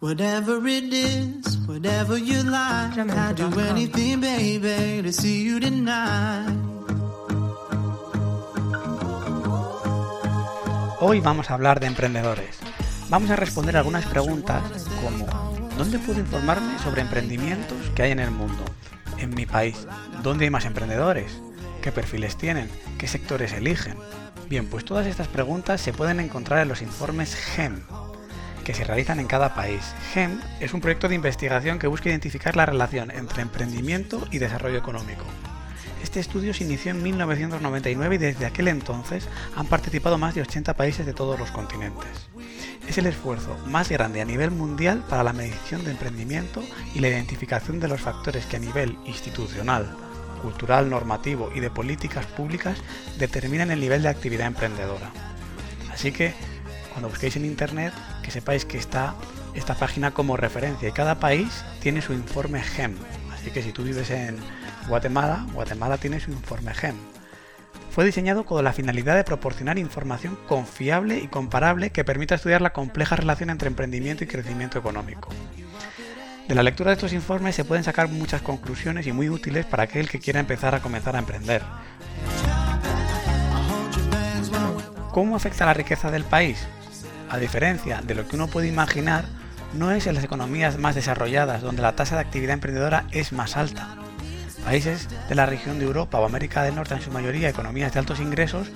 Whatever it is, whatever you like, I'd do anything, baby, to see you tonight. Hoy vamos a hablar de emprendedores. Vamos a responder algunas preguntas como ¿dónde puedo informarme sobre emprendimientos que hay en el mundo? En mi país, ¿dónde hay más emprendedores? ¿Qué perfiles tienen? ¿Qué sectores eligen? Bien, pues todas estas preguntas se pueden encontrar en los informes GEM, que se realizan en cada país. GEM es un proyecto de investigación que busca identificar la relación entre emprendimiento y desarrollo económico. Este estudio se inició en 1999 y desde aquel entonces han participado más de 80 países de todos los continentes. Es el esfuerzo más grande a nivel mundial para la medición de emprendimiento y la identificación de los factores que a nivel institucional, cultural, normativo y de políticas públicas determinan el nivel de actividad emprendedora. Así que cuando busquéis en internet, que sepáis que está esta página como referencia y cada país tiene su informe GEM. Así que si tú vives en Guatemala, Guatemala tiene su informe GEM. Fue diseñado con la finalidad de proporcionar información confiable y comparable que permita estudiar la compleja relación entre emprendimiento y crecimiento económico. De la lectura de estos informes se pueden sacar muchas conclusiones y muy útiles para aquel que quiera empezar a comenzar a emprender. ¿Cómo afecta la riqueza del país? a diferencia de lo que uno puede imaginar, no es en las economías más desarrolladas donde la tasa de actividad emprendedora es más alta. Países de la región de Europa o América del Norte, en su mayoría economías de altos ingresos,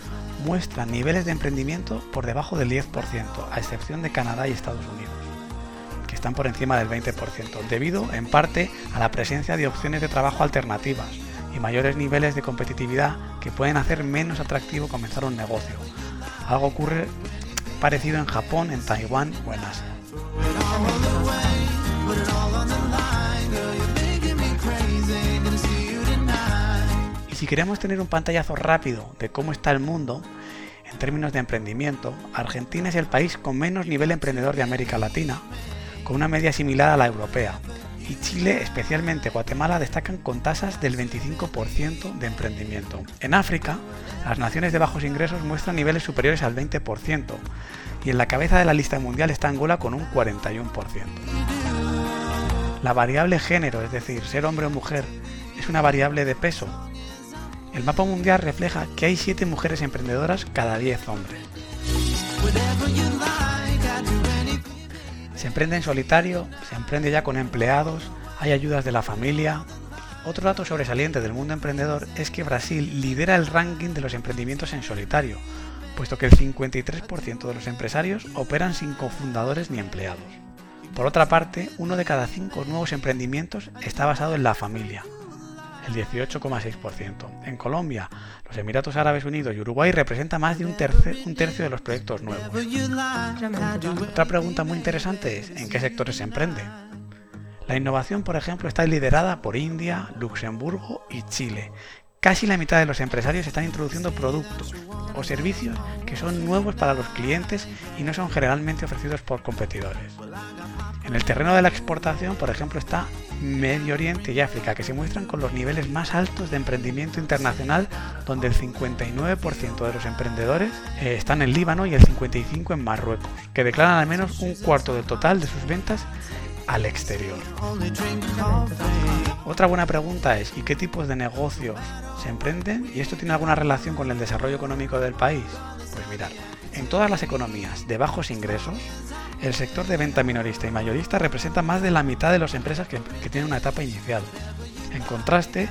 muestran niveles de emprendimiento por debajo del 10%, a excepción de Canadá y Estados Unidos, están por encima del 20%, debido en parte a la presencia de opciones de trabajo alternativas y mayores niveles de competitividad que pueden hacer menos atractivo comenzar un negocio. Algo ocurre parecido en Japón, en Taiwán o en Asia. Y si queremos tener un pantallazo rápido de cómo está el mundo, en términos de emprendimiento, Argentina es el país con menos nivel emprendedor de América Latina, con una media similar a la europea, y Chile, especialmente Guatemala, destacan con tasas del 25% de emprendimiento. En África, las naciones de bajos ingresos muestran niveles superiores al 20%, y en la cabeza de la lista mundial está Angola con un 41%. La variable género, es decir, ser hombre o mujer, es una variable de peso. El mapa mundial refleja que hay 7 mujeres emprendedoras cada 10 hombres. Se emprende en solitario, se emprende ya con empleados, hay ayudas de la familia. Otro dato sobresaliente del mundo emprendedor es que Brasil lidera el ranking de los emprendimientos en solitario, puesto que el 53% de los empresarios operan sin cofundadores ni empleados. Por otra parte, uno de cada cinco nuevos emprendimientos está basado en la familia, el 18,6%. En Colombia, los Emiratos Árabes Unidos y Uruguay representan más de un, un tercio de los proyectos nuevos. Otra pregunta muy interesante es ¿en qué sectores se emprende? La innovación, por ejemplo, está liderada por India, Luxemburgo y Chile. Casi la mitad de los empresarios están introduciendo productos o servicios que son nuevos para los clientes y no son generalmente ofrecidos por competidores. En el terreno de la exportación, por ejemplo, está Medio Oriente y África, que se muestran con los niveles más altos de emprendimiento internacional, donde el 59% de los emprendedores eh, están en Líbano y el 55% en Marruecos, que declaran al menos un cuarto del total de sus ventas al exterior. Otra buena pregunta es, ¿y qué tipos de negocios se emprenden? ¿Y esto tiene alguna relación con el desarrollo económico del país? Pues mirad, en todas las economías de bajos ingresos, el sector de venta minorista y mayorista representa más de la mitad de las empresas que, tienen una etapa inicial. En contraste,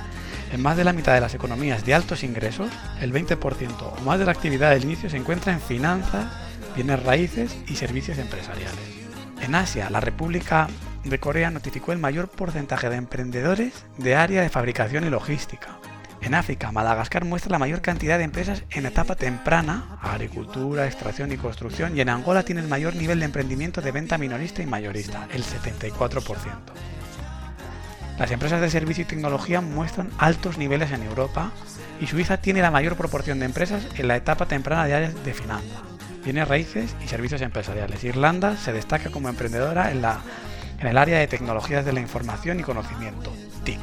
en más de la mitad de las economías de altos ingresos, el 20% o más de la actividad del inicio se encuentra en finanzas, bienes raíces y servicios empresariales. En Asia, la República de Corea notificó el mayor porcentaje de emprendedores de área de fabricación y logística, en África, Madagascar muestra la mayor cantidad de empresas en etapa temprana, agricultura, extracción y construcción, y en Angola tiene el mayor nivel de emprendimiento de venta minorista y mayorista, el 74%. Las empresas de servicio y tecnología muestran altos niveles en Europa y Suiza tiene la mayor proporción de empresas en la etapa temprana de áreas de finanzas, bienes raíces y servicios empresariales. Irlanda se destaca como emprendedora en, la, en el área de tecnologías de la información y conocimiento, TIC.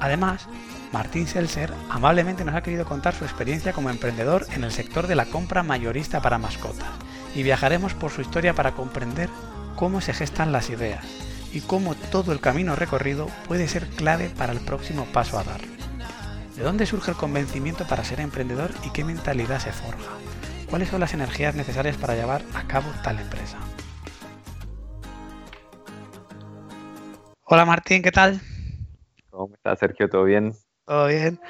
Además, Martín Seltzer amablemente nos ha querido contar su experiencia como emprendedor en el sector de la compra mayorista para mascotas y viajaremos por su historia para comprender cómo se gestan las ideas y cómo todo el camino recorrido puede ser clave para el próximo paso a dar. ¿De dónde surge el convencimiento para ser emprendedor y qué mentalidad se forja? ¿Cuáles son las energías necesarias para llevar a cabo tal empresa? Hola Martín, ¿qué tal? ¿Cómo estás, Sergio? ¿Todo bien? Todo bien.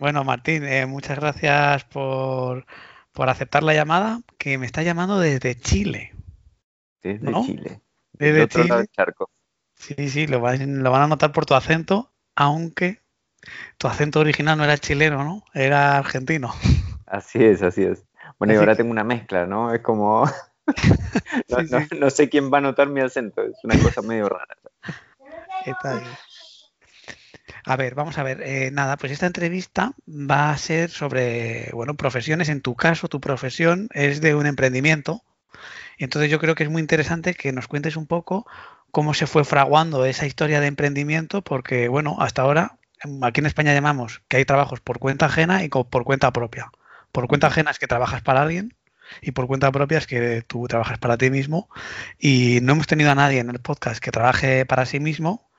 Bueno, Martín, eh, muchas gracias por, aceptar la llamada, que me está llamando desde Chile. Desde Chile. Desde otro Chile. Lado del charco. Sí, sí, lo van, lo van a notar por tu acento, aunque tu acento original no era chileno, ¿no? Era argentino. Así es, así es. Bueno, y ahora tengo una mezcla, ¿no? Es como... no, sé quién va a notar mi acento, es una cosa medio rara. A ver, vamos a ver. Eh, nada, pues esta entrevista va a ser sobre, bueno, profesiones. En tu caso, tu profesión es de un emprendimiento. Entonces yo creo que es muy interesante que nos cuentes un poco cómo se fue fraguando esa historia de emprendimiento, porque, bueno, hasta ahora, aquí en España llamamos que hay trabajos por cuenta ajena y por cuenta propia. Por cuenta ajena es que trabajas para alguien y por cuenta propia es que tú trabajas para ti mismo. Y no hemos tenido a nadie en el podcast que trabaje para sí mismo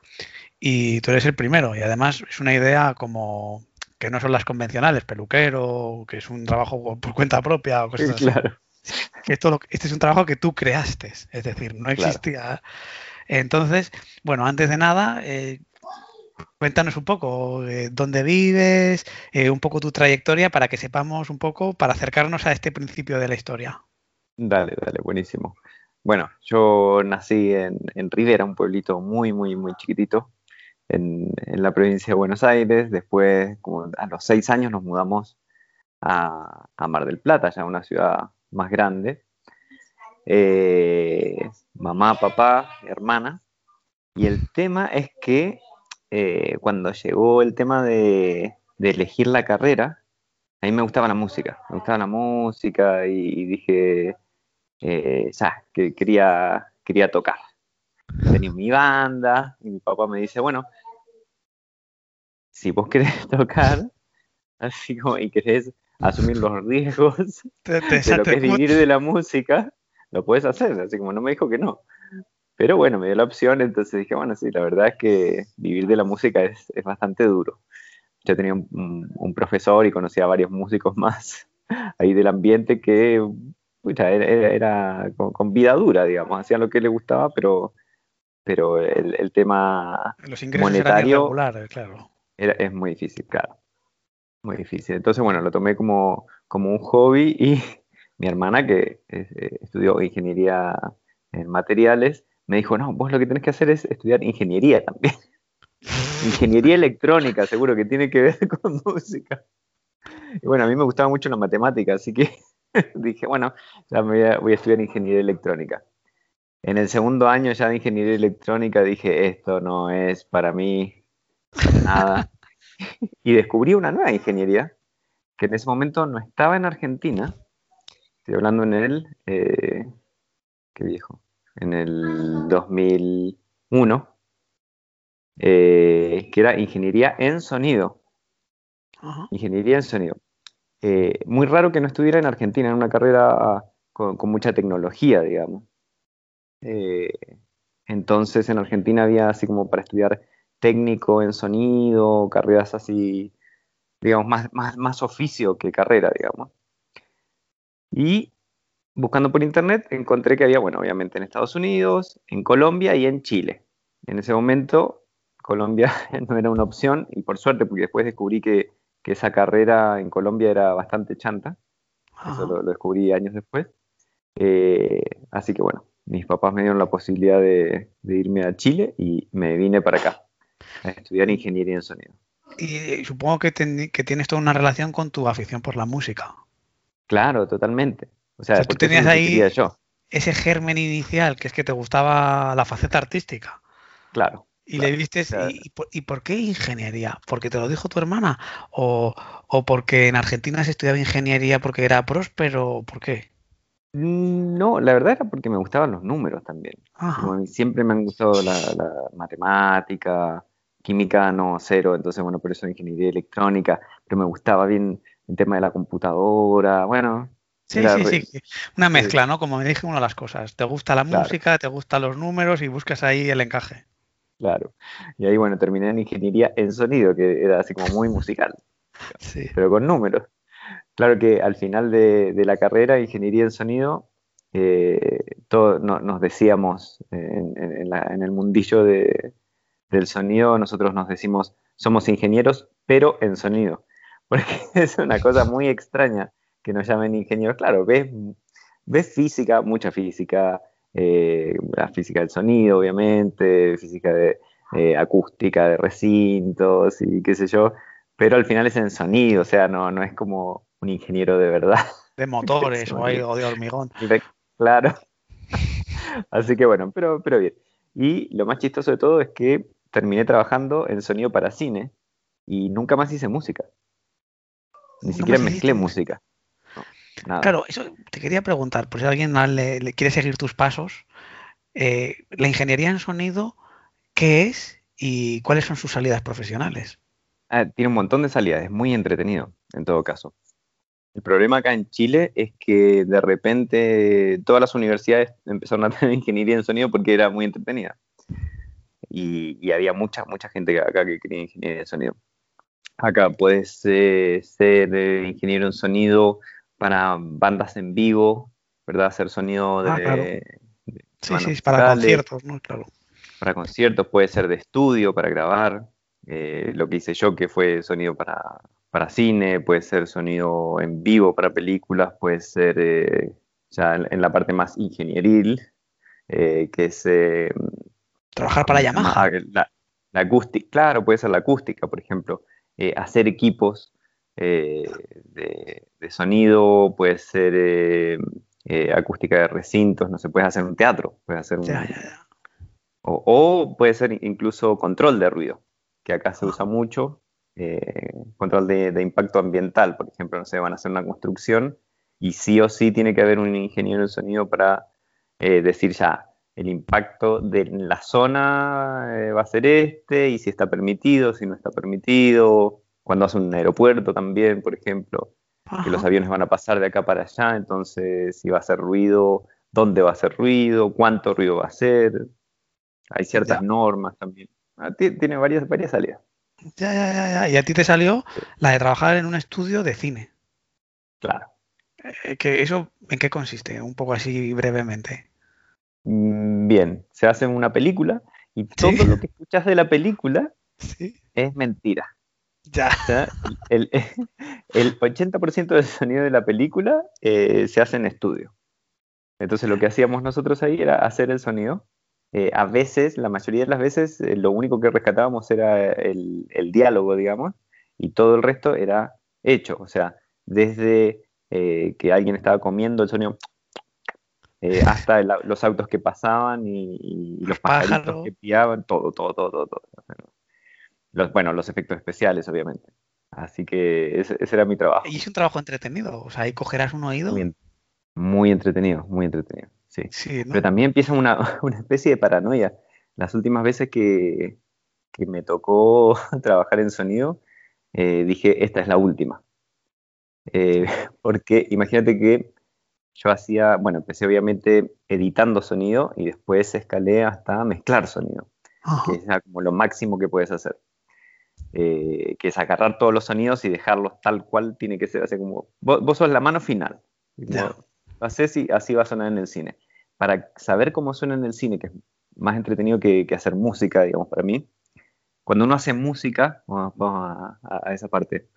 y tú eres el primero. Y además es una idea como que no son las convencionales, peluquero, que es un trabajo por cuenta propia o cosas claro. Esto este es un trabajo que tú creaste, es decir, no existía. Entonces, bueno, antes de nada, eh, cuéntanos un poco eh, dónde vives, eh, un poco tu trayectoria para que sepamos un poco, para acercarnos a este principio de la historia. Dale, dale, buenísimo. Bueno, yo nací en, Rivera, un pueblito muy, muy, muy chiquitito, en, la provincia de Buenos Aires. Después, a los seis años, nos mudamos a, Mar del Plata, ya una ciudad más grande. Eh, mamá, papá, hermana. Y el tema es que eh, cuando llegó el tema de, elegir la carrera, a mí me gustaba la música, me gustaba la música y, dije, eh, ya, que quería, quería tocar. Tenía mi banda y mi papá me dice, bueno, si vos querés tocar, así como, y querés asumir los riesgos de lo que es vivir de la música, lo puedes hacer, así como no me dijo que no. Pero bueno, me dio la opción, entonces dije, bueno, sí, la verdad es que vivir de la música es, es bastante duro. Yo tenía un, profesor y conocía a varios músicos más ahí del ambiente que era, con, vida dura, digamos, hacían lo que les gustaba, pero, pero el, el tema Los monetario claro es muy difícil, claro. Muy difícil. Entonces, bueno, lo tomé como, como un hobby y mi hermana, que eh, estudió ingeniería en materiales, me dijo, no, vos lo que tenés que hacer es estudiar ingeniería también. ingeniería electrónica, seguro que tiene que ver con música. Y bueno, a mí me gustaba mucho la matemática, así que dije, bueno, ya me voy a, voy a estudiar ingeniería electrónica. En el segundo año ya de ingeniería electrónica dije, esto no es para mí, nada. y descubrí una nueva ingeniería que en ese momento no estaba en Argentina. Estoy hablando en el, eh, qué viejo, en el 2001, eh, que era ingeniería en sonido. Ingeniería en sonido. Eh, muy raro que no estuviera en Argentina en una carrera con, con mucha tecnología, digamos. entonces en Argentina había así como para estudiar técnico en sonido, carreras así, digamos, más, más, más oficio que carrera, digamos. Y buscando por internet encontré que había, bueno, obviamente en Estados Unidos, en Colombia y en Chile. En ese momento Colombia no era una opción y por suerte, porque después descubrí que, esa carrera en Colombia era bastante chanta. Eso lo, descubrí años después. Eh, así que bueno, mis papás me dieron la posibilidad de irme a Chile y me vine para acá a estudiar ingeniería en sonido. Y supongo que, que, tienes toda una relación con tu afición por la música. Claro, totalmente. O sea, tú tenías ahí ese germen inicial, que es que te gustaba la faceta artística. Claro. Y le viste, y, por, qué ingeniería? ¿Porque te lo dijo tu hermana? ¿O, ¿O, porque en Argentina se estudiaba ingeniería porque era próspero? ¿Por qué? No, la verdad era porque me gustaban los números también. siempre me han gustado la, la matemática, química no, cero, entonces bueno, por eso ingeniería electrónica, pero me gustaba bien el tema de la computadora, bueno. Sí, sí, sí, una mezcla, ¿no? Como me dije, una de las cosas. Te gusta la música, te gustan los números y buscas ahí el encaje. Claro. Y ahí, bueno, terminé en ingeniería en sonido, que era así como muy musical. Sí. Pero con números. Claro que al final de, la carrera, ingeniería en sonido, eh, nos decíamos en, el mundillo del sonido, nosotros nos decimos, somos ingenieros, pero en sonido. Porque es una cosa muy extraña que nos llamen ingenieros. Claro, ves, ves física, mucha física, eh, la física del sonido, obviamente, física de eh, acústica de recintos y qué sé yo, pero al final es en sonido, o sea, no, no es como un ingeniero de verdad. De motores o, de hormigón. Claro. Así que bueno, pero, pero bien. Y lo más chistoso de todo es que terminé trabajando en sonido para cine y nunca más hice música. Ni siquiera mezclé música. Claro, eso te quería preguntar, por si alguien le, quiere seguir tus pasos, eh, la ingeniería en sonido, ¿qué es y cuáles son sus salidas profesionales? Ah, tiene un montón de salidas, es muy entretenido, en todo caso. El problema acá en Chile es que de repente todas las universidades empezaron a tener ingeniería en sonido porque era muy entretenida. Y, había mucha, mucha gente acá que quería ingeniería en sonido. Acá puedes eh, ser eh, ingeniero en sonido para bandas en vivo, ¿verdad? Hacer sonido ah, de... sí, sí, para conciertos, ¿no? Claro. Para conciertos, puede ser de estudio, para grabar. Eh, lo que hice yo, que fue sonido para, para, cine, puede ser sonido en vivo para películas, puede ser eh, ya en, la parte más ingenieril, eh, que es... Trabajar para Yamaha. La, la acústica, claro, puede ser la acústica, por ejemplo. hacer equipos eh, de, sonido, puede ser eh, eh, acústica de recintos, no se puede hacer un teatro, puede hacer un, O, puede ser incluso control de ruido, que acá se usa mucho, control de, impacto ambiental, por ejemplo, no sé, van a hacer una construcción y sí o sí tiene que haber un ingeniero de sonido para decir ya, el impacto de la zona va a ser este, y si está permitido, si no está permitido, cuando hace un aeropuerto también, por ejemplo, que los aviones van a pasar de acá para allá, entonces si va a hacer ruido, dónde va a hacer ruido, cuánto ruido va a hacer. Hay ciertas normas también. Ah, tiene varias, varias salidas. Ya, ya, ya, ya. Y a ti te salió la de trabajar en un estudio de cine. Claro. Eh, que ¿Eso en qué consiste? Un poco así brevemente. Mm, bien, se hace una película y todo lo que escuchas de la película es mentira. Ya. el, el 80% del sonido de la película eh, se hace en estudio. Entonces lo que hacíamos nosotros ahí era hacer el sonido. Eh, a veces, la mayoría de las veces, eh, lo único que rescatábamos era el, diálogo, digamos, y todo el resto era hecho. O sea, desde que alguien estaba comiendo el sonido hasta los autos que pasaban y, los pajaritos que piaban, todo, todo, todo, todo. todo bueno, los efectos especiales, obviamente. Así que ese, era mi trabajo. Y es un trabajo entretenido, o sea, ahí cogerás un oído. Muy, entretenido, muy entretenido, sí. Pero también empieza una, especie de paranoia. Las últimas veces que, me tocó trabajar en sonido, eh, dije, esta es la última. Eh, porque imagínate que yo hacía, bueno, empecé obviamente editando sonido y después escalé hasta mezclar sonido, que es como lo máximo que puedes hacer. Eh, que es agarrar todos los sonidos y dejarlos tal cual tiene que ser. Así como, vos, sos la mano final. Lo haces y así va a sonar en el cine. Para saber cómo suena en el cine, que es más entretenido que, hacer música, digamos, para mí, cuando uno hace música, vamos, a, esa parte,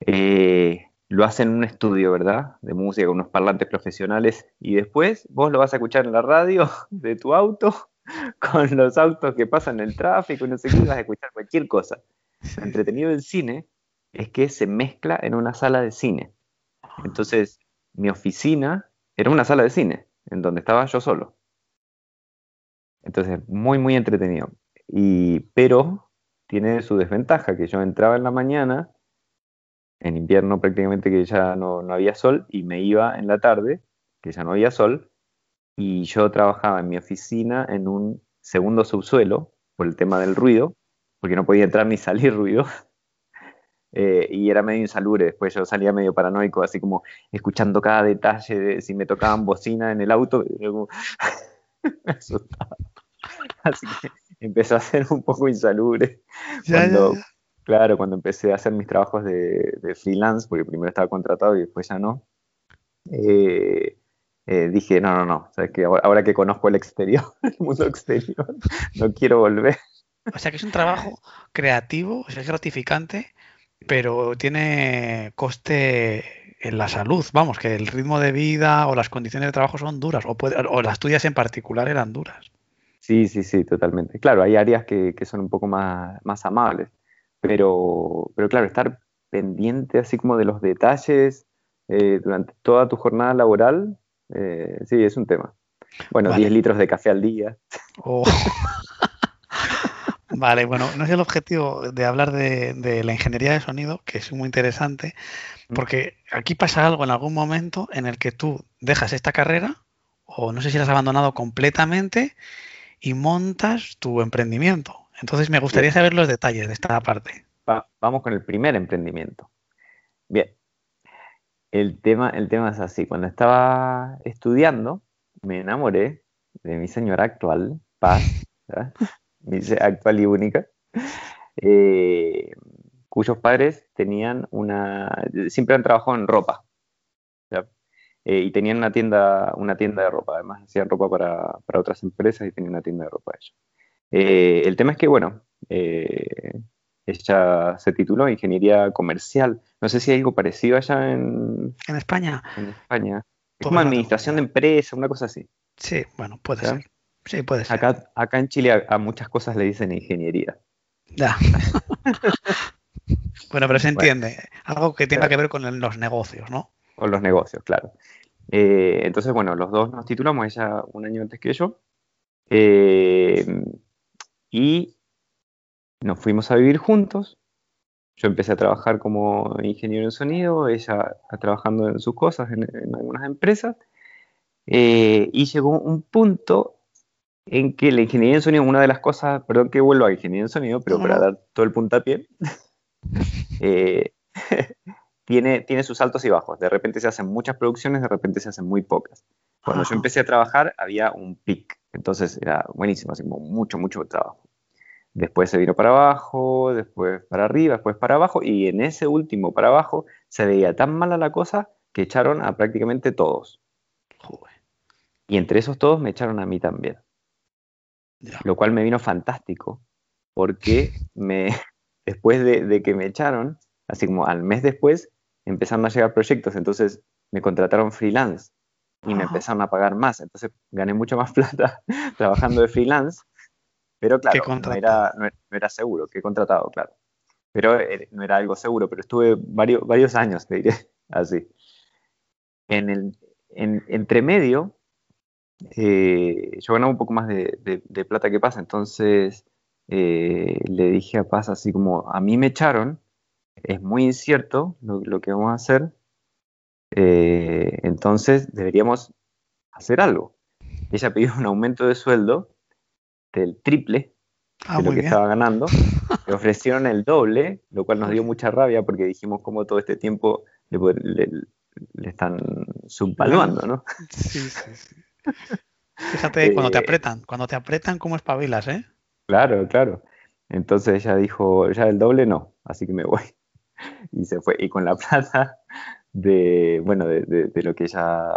eh, lo hace en un estudio, ¿verdad? De música, con unos parlantes profesionales, y después vos lo vas a escuchar en la radio de tu auto con los autos que pasan en el tráfico, no sé qué, vas a escuchar cualquier cosa. Lo entretenido del cine es que se mezcla en una sala de cine. Entonces, mi oficina era una sala de cine, en donde estaba yo solo. Entonces, muy, muy entretenido. Y, pero tiene su desventaja, que yo entraba en la mañana, en invierno prácticamente que ya no, no había sol, y me iba en la tarde, que ya no había sol, y yo trabajaba en mi oficina en un segundo subsuelo por el tema del ruido porque no podía entrar ni salir ruido. Eh, y era medio insalubre. Después yo salía medio paranoico, así como escuchando cada detalle de si me tocaban bocina en el auto. me asustaba. Así que empezó a ser un poco insalubre. cuando, Claro, cuando empecé a hacer mis trabajos de, freelance, porque primero estaba contratado y después ya no, eh, eh, dije, no, no, no, ¿sabes que ahora, que conozco el exterior, el mundo exterior, no quiero volver. O sea que es un trabajo creativo, es gratificante, pero tiene coste en la salud. Vamos, que el ritmo de vida o las condiciones de trabajo son duras, o, o las tuyas en particular eran duras. Sí, sí, sí, totalmente. Claro, hay áreas que, son un poco más, más amables, pero, pero claro, estar pendiente así como de los detalles eh, durante toda tu jornada laboral, eh, sí, es un tema. Bueno, 10 litros de café al día. Oh. Vale, bueno, no es el objetivo de hablar de, la ingeniería de sonido, que es muy interesante, mm. porque aquí pasa algo en algún momento en el que tú dejas esta carrera, o no sé si la has abandonado completamente, y montas tu emprendimiento. Entonces me gustaría saber los detalles de esta parte. vamos con el primer emprendimiento. Bien, el tema, el tema es así. Cuando estaba estudiando, me enamoré de mi señora actual, Paz, mi actual y única, eh, cuyos padres tenían una, siempre han trabajado en ropa, eh, y tenían una tienda, una tienda de ropa, además hacían ropa para, otras empresas y tenían una tienda de ropa ellos. Eh, el tema es que, bueno, ella se tituló Ingeniería Comercial. No sé si hay algo parecido allá en... En España. En España. Es como administración de empresa, una cosa así. Sí, bueno, puede ser. Sí, puede ser. Acá, acá en Chile a, muchas cosas le dicen ingeniería. Ya. bueno, pero se entiende. Algo que tenga que ver con los negocios, ¿no? Con los negocios, claro. Eh, entonces, bueno, los dos nos titulamos, ella un año antes que yo. Eh, y nos fuimos a vivir juntos. Yo empecé a trabajar como ingeniero en sonido, ella trabajando en sus cosas en, algunas empresas. Eh, y llegó un punto en que la ingeniería en sonido, una de las cosas, perdón que vuelvo a ingeniería en sonido, pero para dar todo el puntapié, eh, tiene, tiene sus altos y bajos. De repente se hacen muchas producciones, de repente se hacen muy pocas. Cuando yo empecé a trabajar había un pic, entonces era buenísimo, así como mucho, mucho trabajo. Después se vino para abajo, después para arriba, después para abajo, y en ese último para abajo se veía tan mala la cosa que echaron a prácticamente todos. Y entre esos todos me echaron a mí también. Lo cual me vino fantástico, porque me, después de, que me echaron, así como al mes después, empezaron a llegar proyectos, entonces me contrataron freelance y me empezaron a pagar más, entonces gané mucho más plata trabajando de freelance pero claro, no era, no, era, seguro, que he contratado, claro. Pero eh, no era algo seguro, pero estuve varios, varios años, te diré, así. En el en, entre medio, eh, yo ganaba un poco más de, plata que pasa, entonces eh, le dije a Paz así como, a mí me echaron, es muy incierto lo, que vamos a hacer, entonces deberíamos hacer algo. Ella pidió un aumento de sueldo el triple ah, de lo que estaba ganando. Le ofrecieron el doble, lo cual nos dio mucha rabia porque dijimos como todo este tiempo le, están subvaluando, ¿no? Sí, sí, sí. Fíjate, cuando te eh, apretan, cuando te apretan, ¿cómo espabilas, eh? Claro, claro. Entonces ella dijo, ya el doble no, así que me voy. Y se fue. Y con la plata de, bueno, de, lo que ella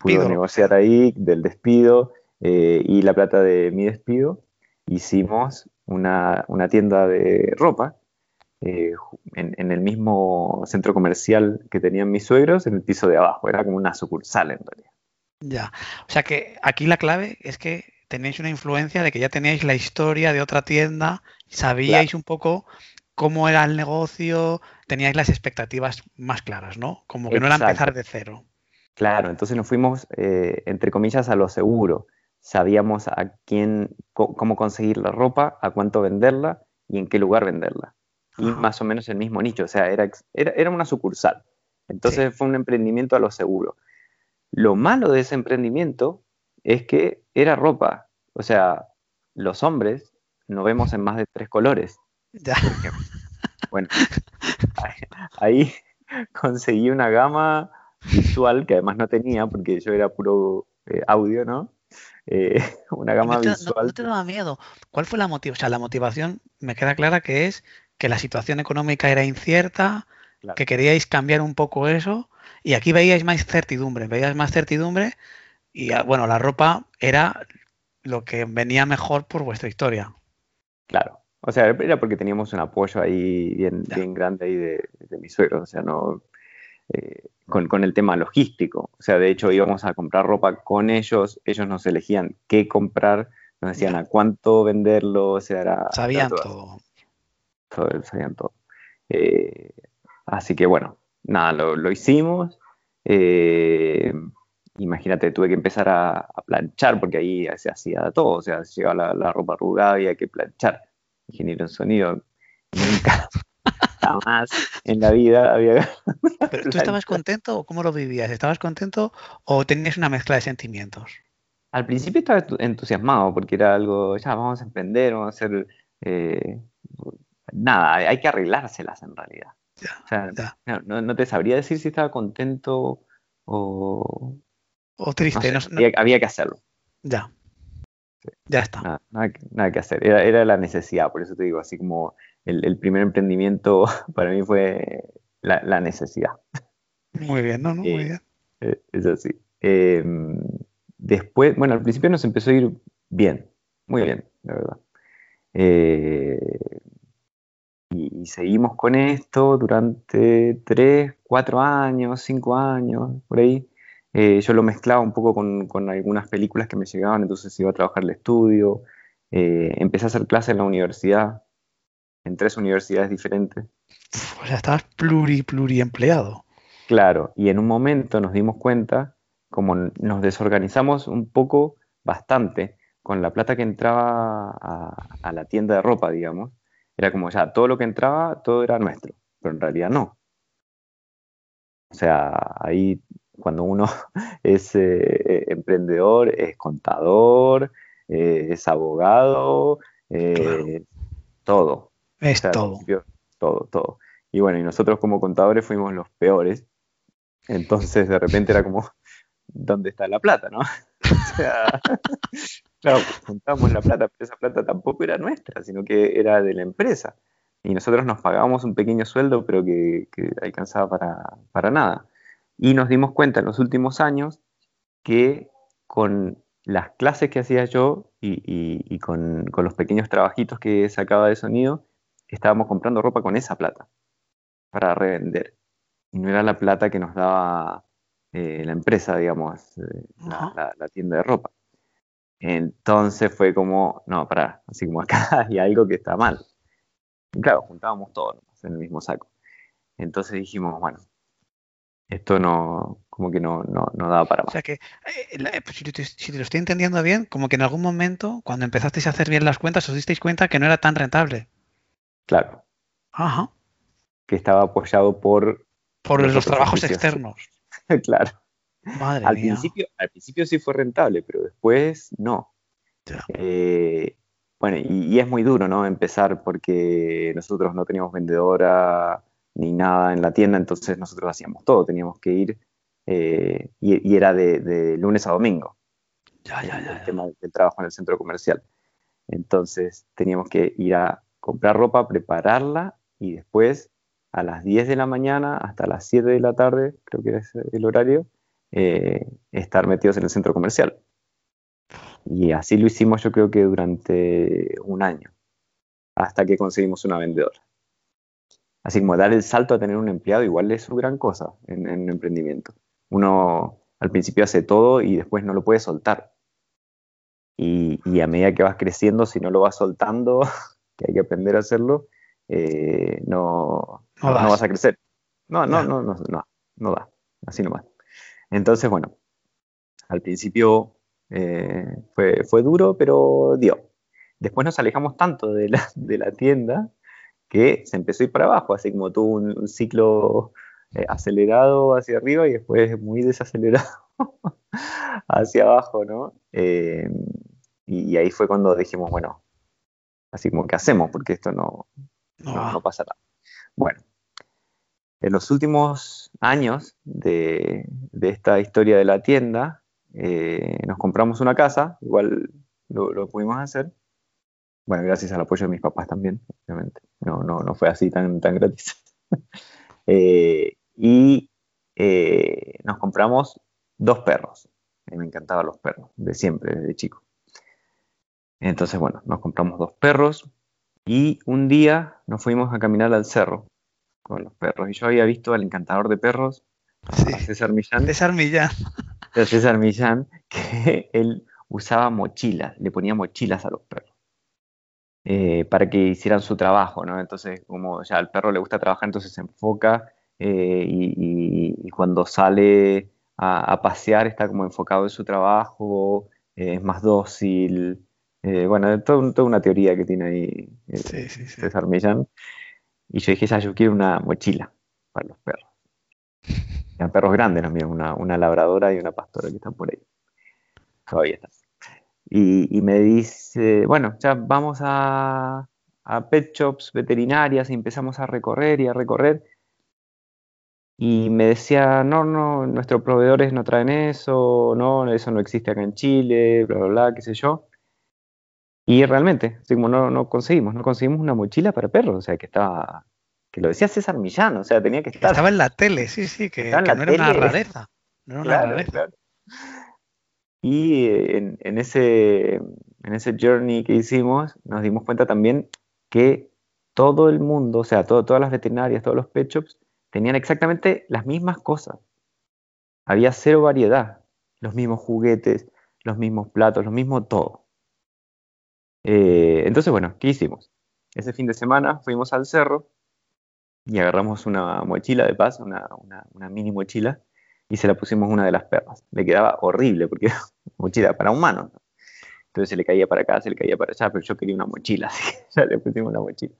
pudo negociar ahí, del despido, eh, y la plata de mi despido, hicimos una, tienda de ropa eh, en, el mismo centro comercial que tenían mis suegros, en el piso de abajo. Era como una sucursal en realidad. Ya, o sea que aquí la clave es que tenéis una influencia de que ya teníais la historia de otra tienda, sabíais un poco cómo era el negocio, teníais las expectativas más claras, ¿no? Como que no era empezar de cero. Claro, entonces nos fuimos, eh, entre comillas, a lo seguro sabíamos a quién, cómo conseguir la ropa, a cuánto venderla y en qué lugar venderla. Y más o menos el mismo nicho, o sea, era, era, una sucursal. Entonces fue un emprendimiento a lo seguro. Lo malo de ese emprendimiento es que era ropa. O sea, los hombres no vemos en más de tres colores. Ya. Bueno, ahí conseguí una gama visual que además no tenía porque yo era puro eh, audio, ¿no? Eh, una gama no te, visual. No, te daba miedo. ¿Cuál fue la motivación? O sea, la motivación me queda clara que es que la situación económica era incierta, claro. que queríais cambiar un poco eso y aquí veíais más certidumbre, veíais más certidumbre y ah, bueno, la ropa era lo que venía mejor por vuestra historia. Claro. O sea, era porque teníamos un apoyo ahí bien, bien grande ahí de, de mi suegro. O sea, no, eh, con, con, el tema logístico. O sea, de hecho íbamos a comprar ropa con ellos, ellos nos elegían qué comprar, nos decían a cuánto venderlo, o sea, era... Sabían era todo. todo. Sabían todo. Eh, así que bueno, nada, lo, lo hicimos. Eh, imagínate, tuve que empezar a, a, planchar porque ahí se hacía todo, o sea, llegaba la, la ropa arrugada y hay que planchar. Ingeniero en sonido, nunca, jamás en la vida había. ¿Pero tú estabas contento o cómo lo vivías? ¿Estabas contento o tenías una mezcla de sentimientos? Al principio estaba entusiasmado porque era algo, ya vamos a emprender, vamos a hacer. Eh, nada, hay que arreglárselas en realidad. Ya, o sea, ya. no, no, te sabría decir si estaba contento o. O triste. No sé, había, había, que hacerlo. Ya. Sí. Ya está. Nada, nada, nada, que hacer. Era, era la necesidad, por eso te digo, así como el, el primer emprendimiento para mí fue la, la necesidad. Muy bien, no, no, muy Eh, bien. eh, es así. Eh, después, bueno, al principio nos empezó a ir bien, muy bien, la verdad. Eh, y, y seguimos con esto durante tres, cuatro años, cinco años, por ahí. Yo lo mezclaba un poco con, con, algunas películas que me llegaban, entonces iba a trabajar el estudio. Empecé a hacer clases en la universidad, en tres universidades diferentes. O sea, estabas pluri, pluriempleado. Claro, y en un momento nos dimos cuenta, como nos desorganizamos un poco, bastante, con la plata que entraba a, a la tienda de ropa, digamos. Era como ya, todo lo que entraba, todo era nuestro, pero en realidad no. O sea, ahí cuando uno es eh, emprendedor, es contador, eh, es abogado, eh, Claro. todo. Es O sea, todo. todo, todo. Y bueno, y nosotros como contadores fuimos los peores. Entonces de repente era como, ¿dónde está la plata, no? O sea, claro, juntamos la plata, pero esa plata tampoco era nuestra, sino que era de la empresa. Y nosotros nos pagábamos un pequeño sueldo, pero que, que alcanzaba para, para nada. Y nos dimos cuenta en los últimos años que con las clases que hacía yo y, y, y con, con, los pequeños trabajitos que sacaba de sonido, estábamos comprando ropa con esa plata para revender. Y no era la plata que nos daba eh, la empresa, digamos, eh, la, la, la, tienda de ropa. Entonces fue como, no, pará, así como acá hay algo que está mal. Y claro, juntábamos todo en el mismo saco. Entonces dijimos, bueno, esto no, como que no, no, no daba para más. O sea que, eh, pues, si, te, si, te, lo estoy entendiendo bien, como que en algún momento, cuando empezasteis a hacer bien las cuentas, os disteis cuenta que no era tan rentable. Claro. Ajá. Que estaba apoyado por... Por los, los trabajos externos. claro. Madre al mía. Principio, al principio sí fue rentable, pero después no. Eh, bueno, y, y, es muy duro, ¿no? Empezar porque nosotros no teníamos vendedora ni nada en la tienda, entonces nosotros hacíamos todo, teníamos que ir eh, y, y, era de, de, lunes a domingo. Ya, ya, ya, el tema del trabajo en el centro comercial. Entonces teníamos que ir a comprar ropa, prepararla y después a las 10 de la mañana hasta las 7 de la tarde, creo que es el horario, eh, estar metidos en el centro comercial. Y así lo hicimos yo creo que durante un año, hasta que conseguimos una vendedora. Así como dar el salto a tener un empleado igual es una gran cosa en, en un emprendimiento. Uno al principio hace todo y después no lo puede soltar. Y, y, a medida que vas creciendo, si no lo vas soltando, que hay que aprender a hacerlo, eh, no, no, no, vas a crecer. No, no, no, no, no, no da, así nomás. Entonces, bueno, al principio eh, fue, fue duro, pero dio. Después nos alejamos tanto de la, de la tienda que se empezó a ir para abajo, así como tuvo un, un ciclo eh, acelerado hacia arriba y después muy desacelerado hacia abajo, ¿no? Eh, y, y, ahí fue cuando dijimos, bueno, así como, ¿qué hacemos? Porque esto no, no, pasa nada. Bueno, en los últimos años de, esta historia de la tienda, eh, nos compramos una casa, igual lo, pudimos hacer. Bueno, gracias al apoyo de mis papás también, obviamente. No, no, no fue así tan, tan gratis. Eh, y eh, nos compramos dos perros. Me encantaban los perros, de siempre, desde chico. Entonces, bueno, nos compramos dos perros y un día nos fuimos a caminar al cerro con los perros. Y yo había visto al encantador de perros, César Millán. César Millán. César Millán, que él usaba mochilas, le ponía mochilas a los perros. Eh, para que hicieran su trabajo, ¿no? Entonces, como ya al perro le gusta trabajar, entonces se enfoca eh, y, cuando sale a, pasear está como enfocado en su trabajo, eh, es más dócil. Bueno, toda una teoría que tiene ahí César Millán. Y yo dije, ya, yo quiero una mochila para los perros. Eran perros grandes, ¿no? una, una labradora y una pastora que están por ahí. Todavía están. Y, me dice, bueno, ya vamos a, pet shops veterinarias y empezamos a recorrer y a recorrer. Y me decía, no, no, nuestros proveedores no traen eso, no, eso no existe acá en Chile, bla, bla, bla, qué sé yo. Y realmente, como no, no conseguimos, no conseguimos una mochila para perros, o sea, que estaba, que lo decía César Millán, o sea, tenía que estar. Estaba en la tele, sí, sí, que, no era una rareza. No era una rareza. Y en, ese, en ese journey que hicimos, nos dimos cuenta también que todo el mundo, o sea, todas las veterinarias, todos los pet shops, tenían exactamente las mismas cosas. Había cero variedad, los mismos juguetes, los mismos platos, lo mismo todo. Eh, entonces, bueno, ¿qué hicimos? Ese fin de semana fuimos al cerro y agarramos una mochila de paz, una, una mini mochila, y se la pusimos una de las perras. Le quedaba horrible porque era mochila para humanos. Entonces se le caía para acá, se le caía para allá, pero yo quería una mochila, así que ya le pusimos una mochila.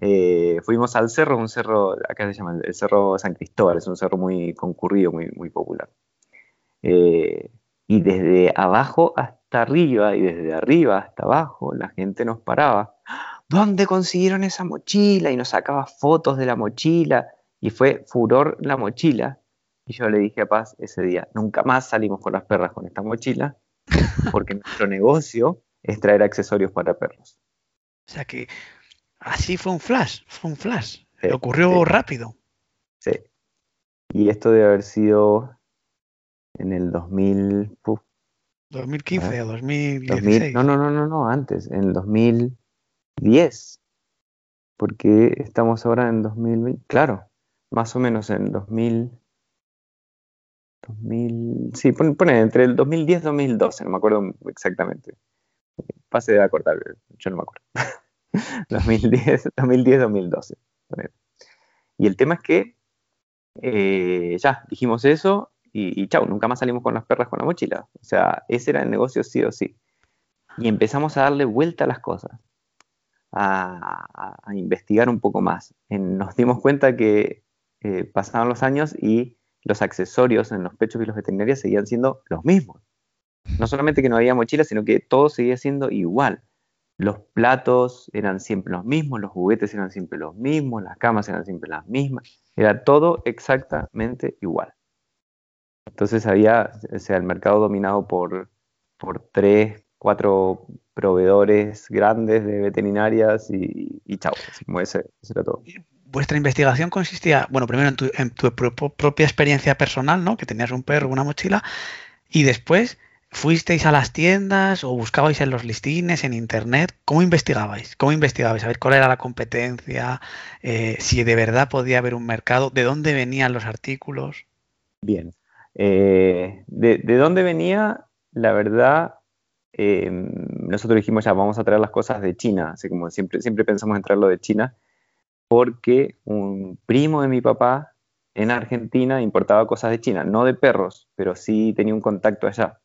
Eh, fuimos al cerro, un cerro, acá se llama el Cerro San Cristóbal, es un cerro muy concurrido, muy, muy popular. Eh, y desde abajo hasta arriba y desde arriba hasta abajo la gente nos paraba. ¿Dónde consiguieron esa mochila? Y nos sacaba fotos de la mochila y fue furor la mochila. Y yo le dije a Paz ese día, nunca más salimos con las perras con esta mochila, porque nuestro negocio es traer accesorios para perros. O sea que así fue un flash, fue un flash. ocurrió rápido. Sí. Y esto debe haber sido en el 2000... 2015 o 2016. no, no, no, no, no, antes, en el 2010. Porque estamos ahora en 2020. Claro, más o menos en 2000. 2000, sí, pone, entre el 2010 y 2012, no me acuerdo exactamente. Pase de acordar, yo no me acuerdo. 2010, 2010, 2012. Y el tema es que eh, ya dijimos eso y, y chau, nunca más salimos con las perras con la mochila. O sea, ese era el negocio sí o sí. Y empezamos a darle vuelta a las cosas, a, investigar un poco más. nos dimos cuenta que eh, pasaban los años y los accesorios en los pechos y los veterinarios seguían siendo los mismos. No solamente que no había mochila, sino que todo seguía siendo igual. Los platos eran siempre los mismos, los juguetes eran siempre los mismos, las camas eran siempre las mismas. Era todo exactamente igual. Entonces había, o sea, el mercado dominado por, por tres, cuatro proveedores grandes de veterinarias y, y chao, ese, ese era todo vuestra investigación consistía, bueno, primero en tu, propia experiencia personal, ¿no? Que tenías un perro, una mochila, y después fuisteis a las tiendas o buscabais en los listines, en internet. ¿Cómo investigabais? ¿Cómo investigabais? A ver cuál era la competencia, eh, si de verdad podía haber un mercado, de dónde venían los artículos. Bien. Eh, de, dónde venía? La verdad, em, nosotros dijimos ya, vamos a traer las cosas de China, así como siempre, siempre pensamos en traerlo de China porque un primo de mi papá en Argentina importaba cosas de China, no de perros, pero sí tenía un contacto allá.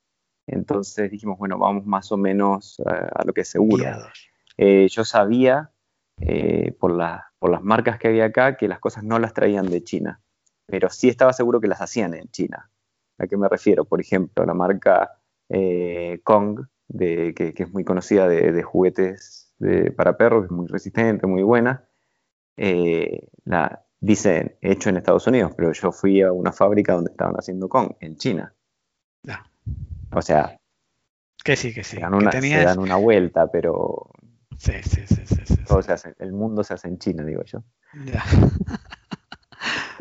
Entonces dijimos, bueno, vamos más o menos a, lo que es seguro. Eh, yo sabía eh, por, por las marcas que había acá que las cosas no las traían de China, pero sí estaba seguro que las hacían en China. ¿A qué me refiero? Por ejemplo, la marca eh, Kong, de, que, es muy conocida de, juguetes de, para perros, que es muy resistente, muy buena. Eh, la, dicen hecho en Estados Unidos, pero yo fui a una fábrica donde estaban haciendo con, en China. Ya. O sea, Que sí, que sí. se, dan que una, se tenías- dan una vuelta, pero Sí, sí, sí, sí, sí, sí. todo se hace- el mundo se hace en China, digo yo. Ya.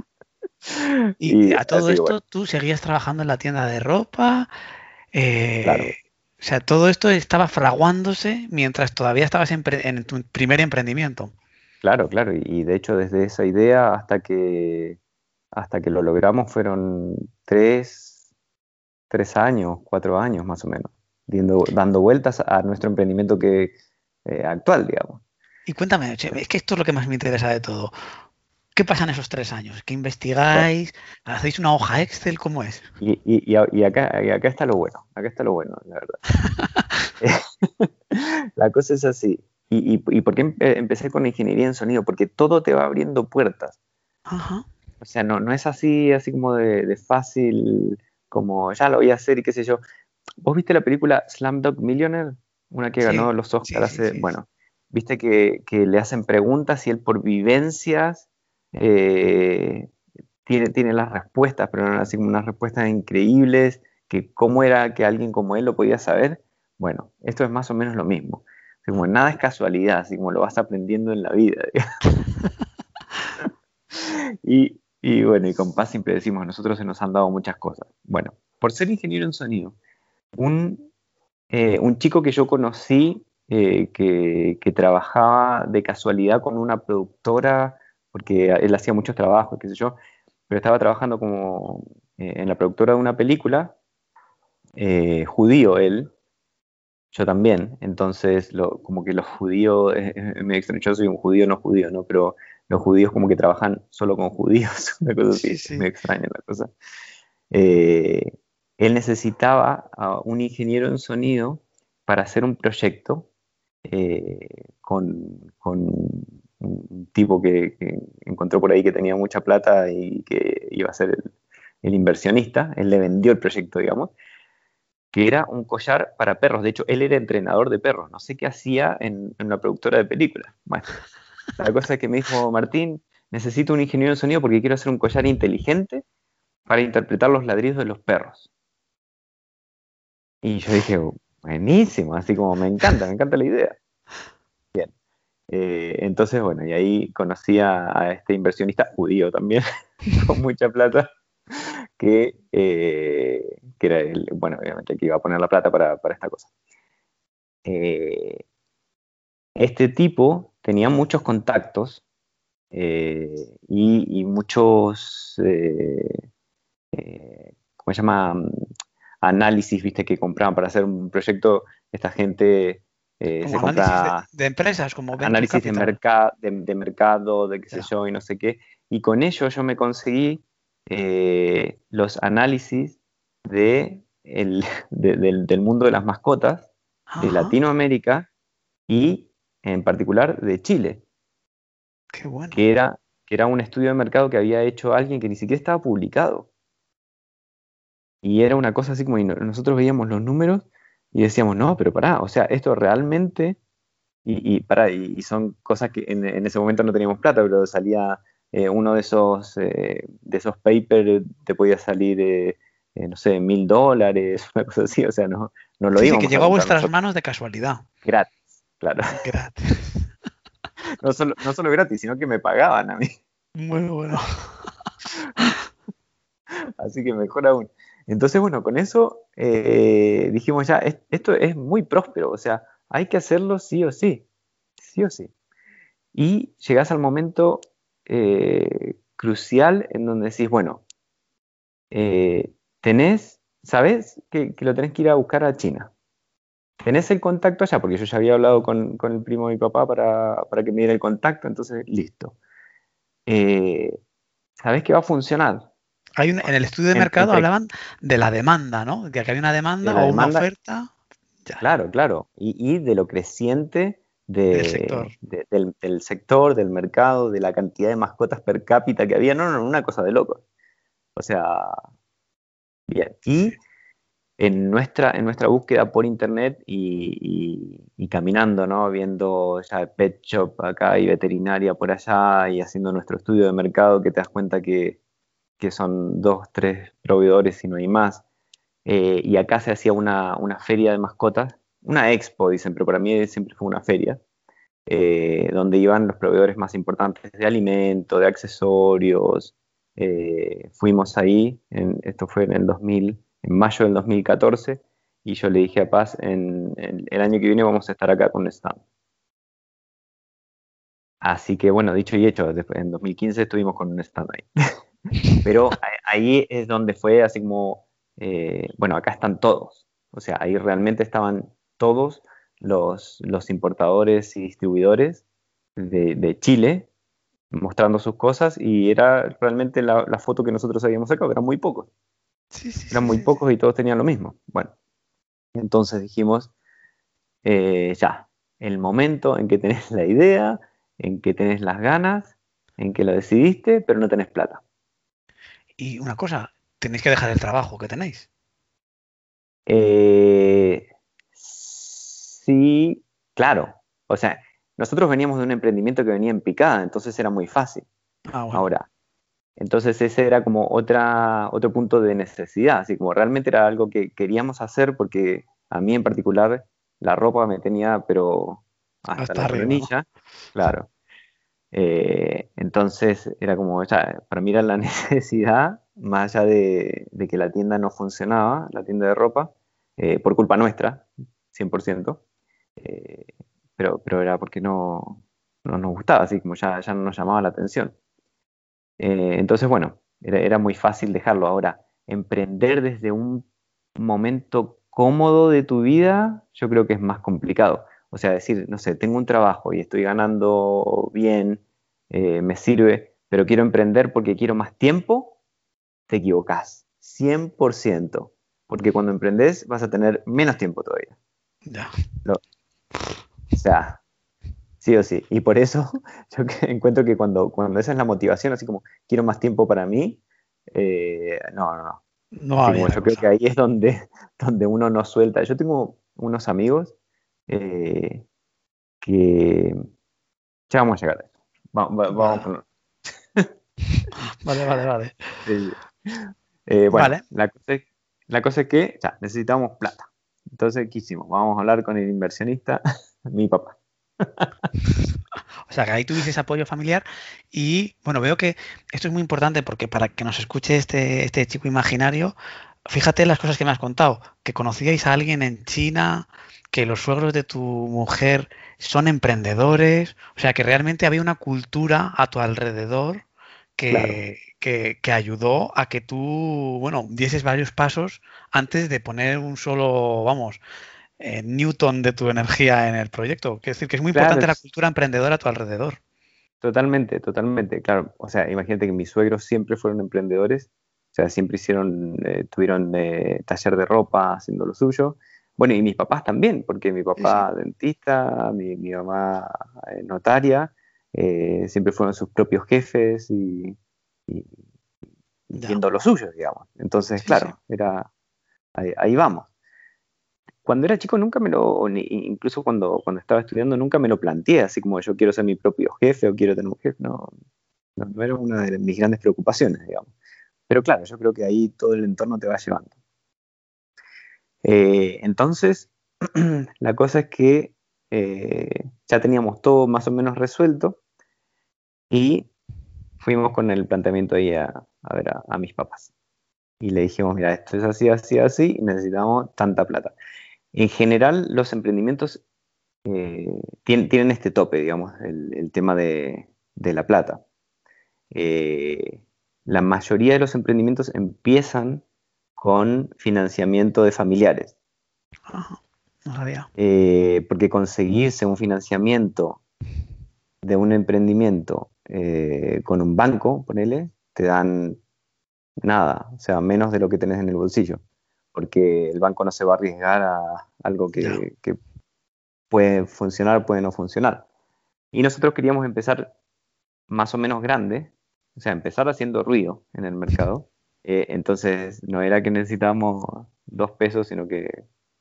Y, Y a todo esto, bueno. tú seguías trabajando en la tienda de ropa. eh, Claro. O sea, todo esto estaba fraguándose mientras todavía estabas en, en tu primer emprendimiento. Claro, claro, y, de hecho desde esa idea hasta que hasta que lo logramos fueron tres, tres años, cuatro años más o menos, dando, dando vueltas a nuestro emprendimiento que eh, actual, digamos. Y cuéntame, es que esto es lo que más me interesa de todo. ¿Qué pasa en esos tres años? ¿Qué investigáis? ¿Hacéis una hoja Excel? ¿Cómo es? Y, y- y acá, y acá está lo bueno, acá está lo bueno, la verdad. La cosa es así. ¿Y, y, y por qué empe- empecé con ingeniería en sonido? Porque todo te va abriendo puertas. Ajá. O sea, no, no es así, así como de, de fácil, como ya lo voy a hacer y qué sé yo. ¿Vos viste la película Slumdog Millionaire? Una que Sí, ganó los Oscars sí, sí, hace, bueno, viste que, que le hacen preguntas y él por vivencias eh, tiene, tiene las respuestas, pero eran así como unas respuestas increíbles, que cómo era que alguien como él lo podía saber. Bueno, esto es más o menos lo mismo. Como nada es casualidad, como lo vas aprendiendo en la vida. Y, y bueno, y con Paz siempre decimos, nosotros se nos han dado muchas cosas. Bueno, por ser ingeniero en sonido, un, eh, un chico que yo conocí eh, que, que trabajaba de casualidad con una productora, porque él hacía muchos trabajos, qué sé yo, pero estaba trabajando como eh, en la productora de una película, eh, judío él, yo también, entonces lo, como que los judíos, eh, eh, me extraño, yo soy un judío no judío, ¿no? Pero los judíos como que trabajan solo con judíos, una cosa así, Sí, extraña la cosa. Eh, él necesitaba a un ingeniero en sonido para hacer un proyecto con, con un tipo que, encontró por ahí que tenía mucha plata y que iba a ser el, inversionista, él le vendió el proyecto, digamos, que era un collar para perros. De hecho, él era entrenador de perros. No sé qué hacía en, en una productora de películas. La cosa es que me dijo, Martín, necesito un ingeniero de sonido porque quiero hacer un collar inteligente para interpretar los ladridos de los perros. Y yo dije, buenísimo, así como me encanta, me encanta la idea. Eh, entonces, bueno, y ahí conocí a, este inversionista judío también, con mucha plata, que, eh, que era el, bueno, obviamente que iba a poner la plata para, para esta cosa. Eh, este tipo tenía muchos contactos y, y muchos, ¿cómo se llama? Análisis, viste, que compraban para hacer un proyecto. Esta gente eh, Como se análisis compra de, de empresas, como análisis de, merca- de, de mercado, de qué sé yo, y no sé qué. Y con ello yo me conseguí eh, los análisis de el- de- del, del mundo de las mascotas de Ajá, Latinoamérica y en particular de Chile, Qué bueno. que era, que era un estudio de mercado que había hecho alguien que ni siquiera estaba publicado. Y era una cosa así como, nosotros veíamos los números y decíamos, no, pero pará, o sea, esto realmente, y, y pará, y, y son cosas que en, en ese momento no teníamos plata, pero salía eh, uno de esos, eh, de esos papers, te podía salir, eh, no sé, mil dólares, una cosa así, o sea, no, no lo Sí, sí, íbamos que a llegó a comprar vuestras nosotros manos de casualidad. gratis, claro. Gratis. No solo, no solo gratis, sino que me pagaban a mí. Muy bueno. Así que mejor aún. Entonces, bueno, con eso eh, dijimos ya, es- esto es muy próspero, o sea, hay que hacerlo sí o sí, sí o sí. Y llegás al momento eh, crucial en donde decís, bueno, eh, tenés, que lo tenés que ir a buscar a China. Tenés el contacto allá, porque yo ya había hablado con, con el primo de mi papá para, para que me diera el contacto, entonces listo. Eh, sabés que va a funcionar. Hay un- en el estudio de mercado entre- hablaban de la demanda, ¿no? De que había una demanda De o una oferta. Ya. Claro, claro. Y, y de lo creciente de- Del sector. de- del, del sector, del mercado, de la cantidad de mascotas per cápita que había. No, no, no, una cosa de loco. O sea. Y en nuestra, en nuestra búsqueda por internet y, caminando, ¿no? Viendo ya pet shop acá y veterinaria por allá y haciendo nuestro estudio de mercado que te das cuenta que, son dos, tres proveedores y no hay más. Eh, y acá se hacía una, feria de mascotas, una expo, dicen, pero para mí siempre fue una feria, eh, donde iban los proveedores más importantes de alimentos, de accesorios. Eh, fuimos ahí, en, esto fue en el 2000 en mayo del 2014 y yo le dije a Paz, en, el año que viene vamos a estar acá con stand. Así que bueno, dicho y hecho, en 2015 estuvimos con un stand ahí. Pero ahí es donde fue así como, eh, bueno, acá están todos. O sea, ahí realmente estaban todos los, los importadores y distribuidores de, Chile mostrando sus cosas y era realmente la, la foto que nosotros habíamos sacado, eran muy pocos. Eran muy pocos y todos tenían lo mismo. Bueno, entonces dijimos, eh, ya, el momento en que tenés la idea, en que tenés las ganas, en que lo decidiste, pero no tenés plata. Y una cosa, tenéis que dejar el trabajo que tenéis. Eh, sí, claro. O sea, nosotros veníamos de un emprendimiento que venía en picada, entonces era muy fácil. Ah, Ahora, entonces ese era como otra, otro punto de necesidad, así como realmente era algo que queríamos hacer porque a mí en particular la ropa me tenía, pero hasta, la rodilla, claro. Eh, entonces era como, ya, para mí era la necesidad, más allá de, que la tienda no funcionaba, la tienda de ropa, eh, por culpa nuestra, 100%, eh, pero, pero era porque no, no nos gustaba, así como ya, ya no nos llamaba la atención. Eh, entonces, bueno, era, muy fácil dejarlo. Ahora, emprender desde un momento cómodo de tu vida, yo creo que es más complicado. O sea, decir, no sé, tengo un trabajo y estoy ganando bien, eh, me sirve, pero quiero emprender porque quiero más tiempo, te equivocas. 100%. Porque cuando emprendes vas a tener menos tiempo todavía. Ya. o sea, Sí o sí. Y por eso yo encuentro que cuando, cuando esa es la motivación, así como quiero más tiempo para mí, eh, no, no, no. no yo creo que ahí es donde, donde uno no suelta. Yo tengo unos amigos eh, que ya vamos a llegar a eso. Vamos, vamos, vale, vale, vale. Eh, bueno, La, cosa es, la cosa es que ya, necesitamos plata. Entonces, ¿qué hicimos? Vamos a hablar con el inversionista, mi papá. O sea, que ahí tuviste apoyo familiar y bueno, veo que esto es muy importante porque para que nos escuche este, este chico imaginario, fíjate las cosas que me has contado, que conocíais a alguien en China, que los suegros de tu mujer son emprendedores, o sea, que realmente había una cultura a tu alrededor que, que, que, ayudó a que tú, bueno, dieses varios pasos antes de poner un solo, vamos, eh, Newton de tu energía en el proyecto. Quiero decir que es muy importante la cultura emprendedora a tu alrededor. Totalmente, totalmente, claro. O sea, imagínate que mis suegros siempre fueron emprendedores, o sea, siempre hicieron, eh, tuvieron eh, taller de ropa haciendo lo suyo. Bueno, y mis papás también, porque mi papá dentista, mi, mamá notaria, siempre fueron sus propios jefes y, haciendo lo suyo, digamos. Entonces, claro, era ahí, vamos cuando era chico nunca me lo, incluso cuando, cuando estaba estudiando, nunca me lo planteé, así como yo quiero ser mi propio jefe o quiero tener un jefe, no, no, era una de mis grandes preocupaciones, digamos. Pero claro, yo creo que ahí todo el entorno te va llevando. Eh, entonces, la cosa es que eh, ya teníamos todo más o menos resuelto y fuimos con el planteamiento ahí a, ver a, mis papás. Y le dijimos, mira, esto es así, así, así, y necesitamos tanta plata. En general, los emprendimientos eh, tienen, este tope, digamos, el, tema de, la plata. La mayoría de los emprendimientos empiezan con financiamiento de familiares. no sabía. Eh, porque conseguirse un financiamiento de un emprendimiento con un banco, ponele, te dan nada, o sea, menos de lo que tenés en el bolsillo porque el banco no se va a arriesgar a algo que, puede funcionar, puede no funcionar. Y nosotros queríamos empezar más o menos grande, o sea, empezar haciendo ruido en el mercado. Eh, entonces, no era que necesitábamos dos pesos, sino que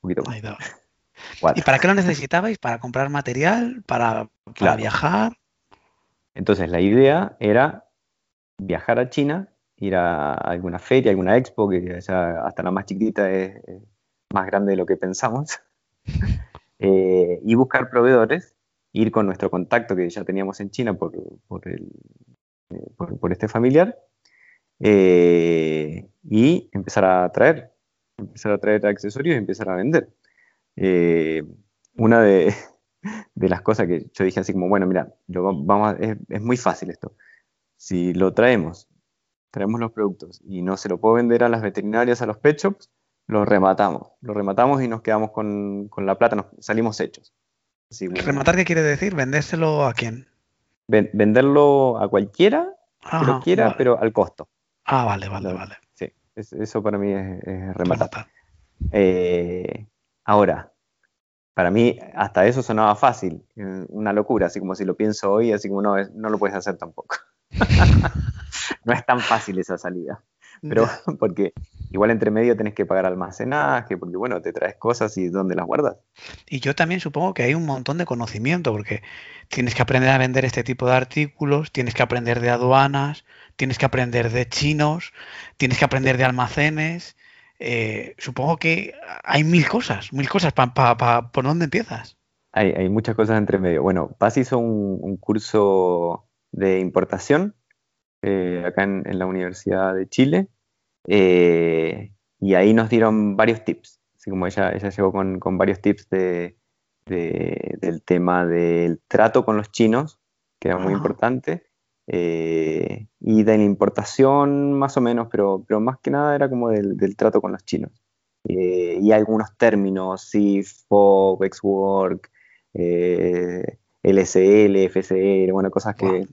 un poquito más. ¿Y para qué lo necesitabais? ¿Para comprar material? ¿Para, para Claro. viajar? Entonces la idea era viajar a China, ir a alguna feria, alguna expo, que ya hasta la más chiquitita es, es más grande de lo que pensamos, eh, y buscar proveedores, ir con nuestro contacto que ya teníamos en China por, por, el- eh, por- por este familiar, eh, y empezar a traer, empezar a traer accesorios y empezar a vender. Eh, una de, de las cosas que yo dije así como, bueno, mira, vamos a- es, es muy fácil esto. Si lo traemos, traemos los productos y no se lo puedo vender a las veterinarias, a los pet shops, lo rematamos. Lo rematamos y nos quedamos con, con la plata, nos salimos hechos. Así ¿Rematar qué quiere decir? ¿Vendérselo a quién? ven- venderlo a cualquiera que lo quiera, vale. pero al costo. Ah, vale, vale, vale. Sí, es- eso para mí es, es rematar. Eh, ahora, para mí hasta eso sonaba fácil, una locura, así como si lo pienso hoy, así como no, no lo puedes hacer tampoco. no es tan fácil esa salida, pero porque igual entre medio tenés que pagar almacenaje, porque bueno, te traes cosas y ¿dónde las guardas? Y yo también supongo que hay un montón de conocimiento, porque tienes que aprender a vender este tipo de artículos, tienes que aprender de aduanas, tienes que aprender de chinos, tienes que aprender de almacenes. eh, supongo que hay mil cosas, mil cosas. Pa, pa- pa- ¿Por dónde empiezas? Hay, hay muchas cosas entre medio. Bueno, Paz hizo un, un curso de importación eh, acá en, en la Universidad de Chile eh, y ahí nos dieron varios tips. Así como ella, ella llegó con, con varios tips de, de- del tema del trato con los chinos, que era muy importante, eh, y de la importación más o menos, pero, pero más que nada era como del, del trato con los chinos. Eh, y algunos términos, SIF, FOB, XWork, eh, LSL, FCR, bueno, cosas que, Wow.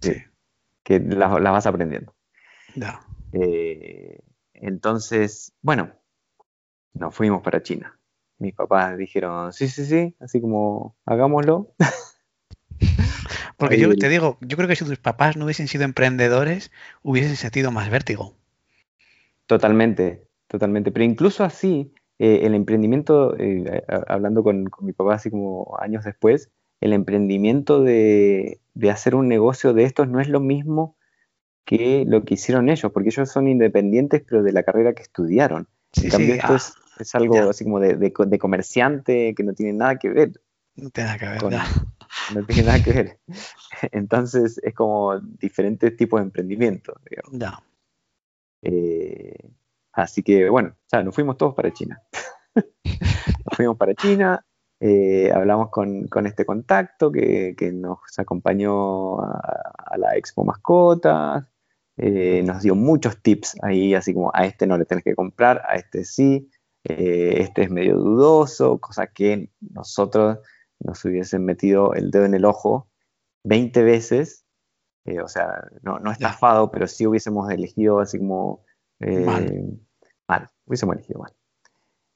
Sí, que las, las vas aprendiendo. Eh, entonces, bueno, nos fuimos para China. Mis papás dijeron, sí, sí, sí, así como hagámoslo. Porque Ahí yo te digo, yo creo que si tus papás no hubiesen sido emprendedores, hubiesen sentido más vértigo. Totalmente, totalmente. Pero incluso así, eh, el emprendimiento, eh, hablando con, con mi papá así como años después, el emprendimiento de, de hacer un negocio de estos no es lo mismo que lo que hicieron ellos, porque ellos son independientes, pero de la carrera que estudiaron. Sí, En cambio, sí, esto ah, es, es algo ya. así como de, de de comerciante que no tiene nada que ver. no tiene nada que ver. con- ya. no tiene nada que ver. Entonces es como diferentes tipos de emprendimiento. digamos. Eh, así que bueno, o sea, nos fuimos todos para China. nos fuimos para China, eh, hablamos con, con este contacto que, que nos acompañó a, a la Expo Mascotas, eh, nos dio muchos tips ahí, así como a este no le tenés que comprar, a este sí, eh, este es medio dudoso, cosa que nosotros nos hubiesen metido el dedo en el ojo 20 veces, o sea, no, estafado, pero sí hubiésemos elegido así como Mal. mal, hubiésemos elegido mal.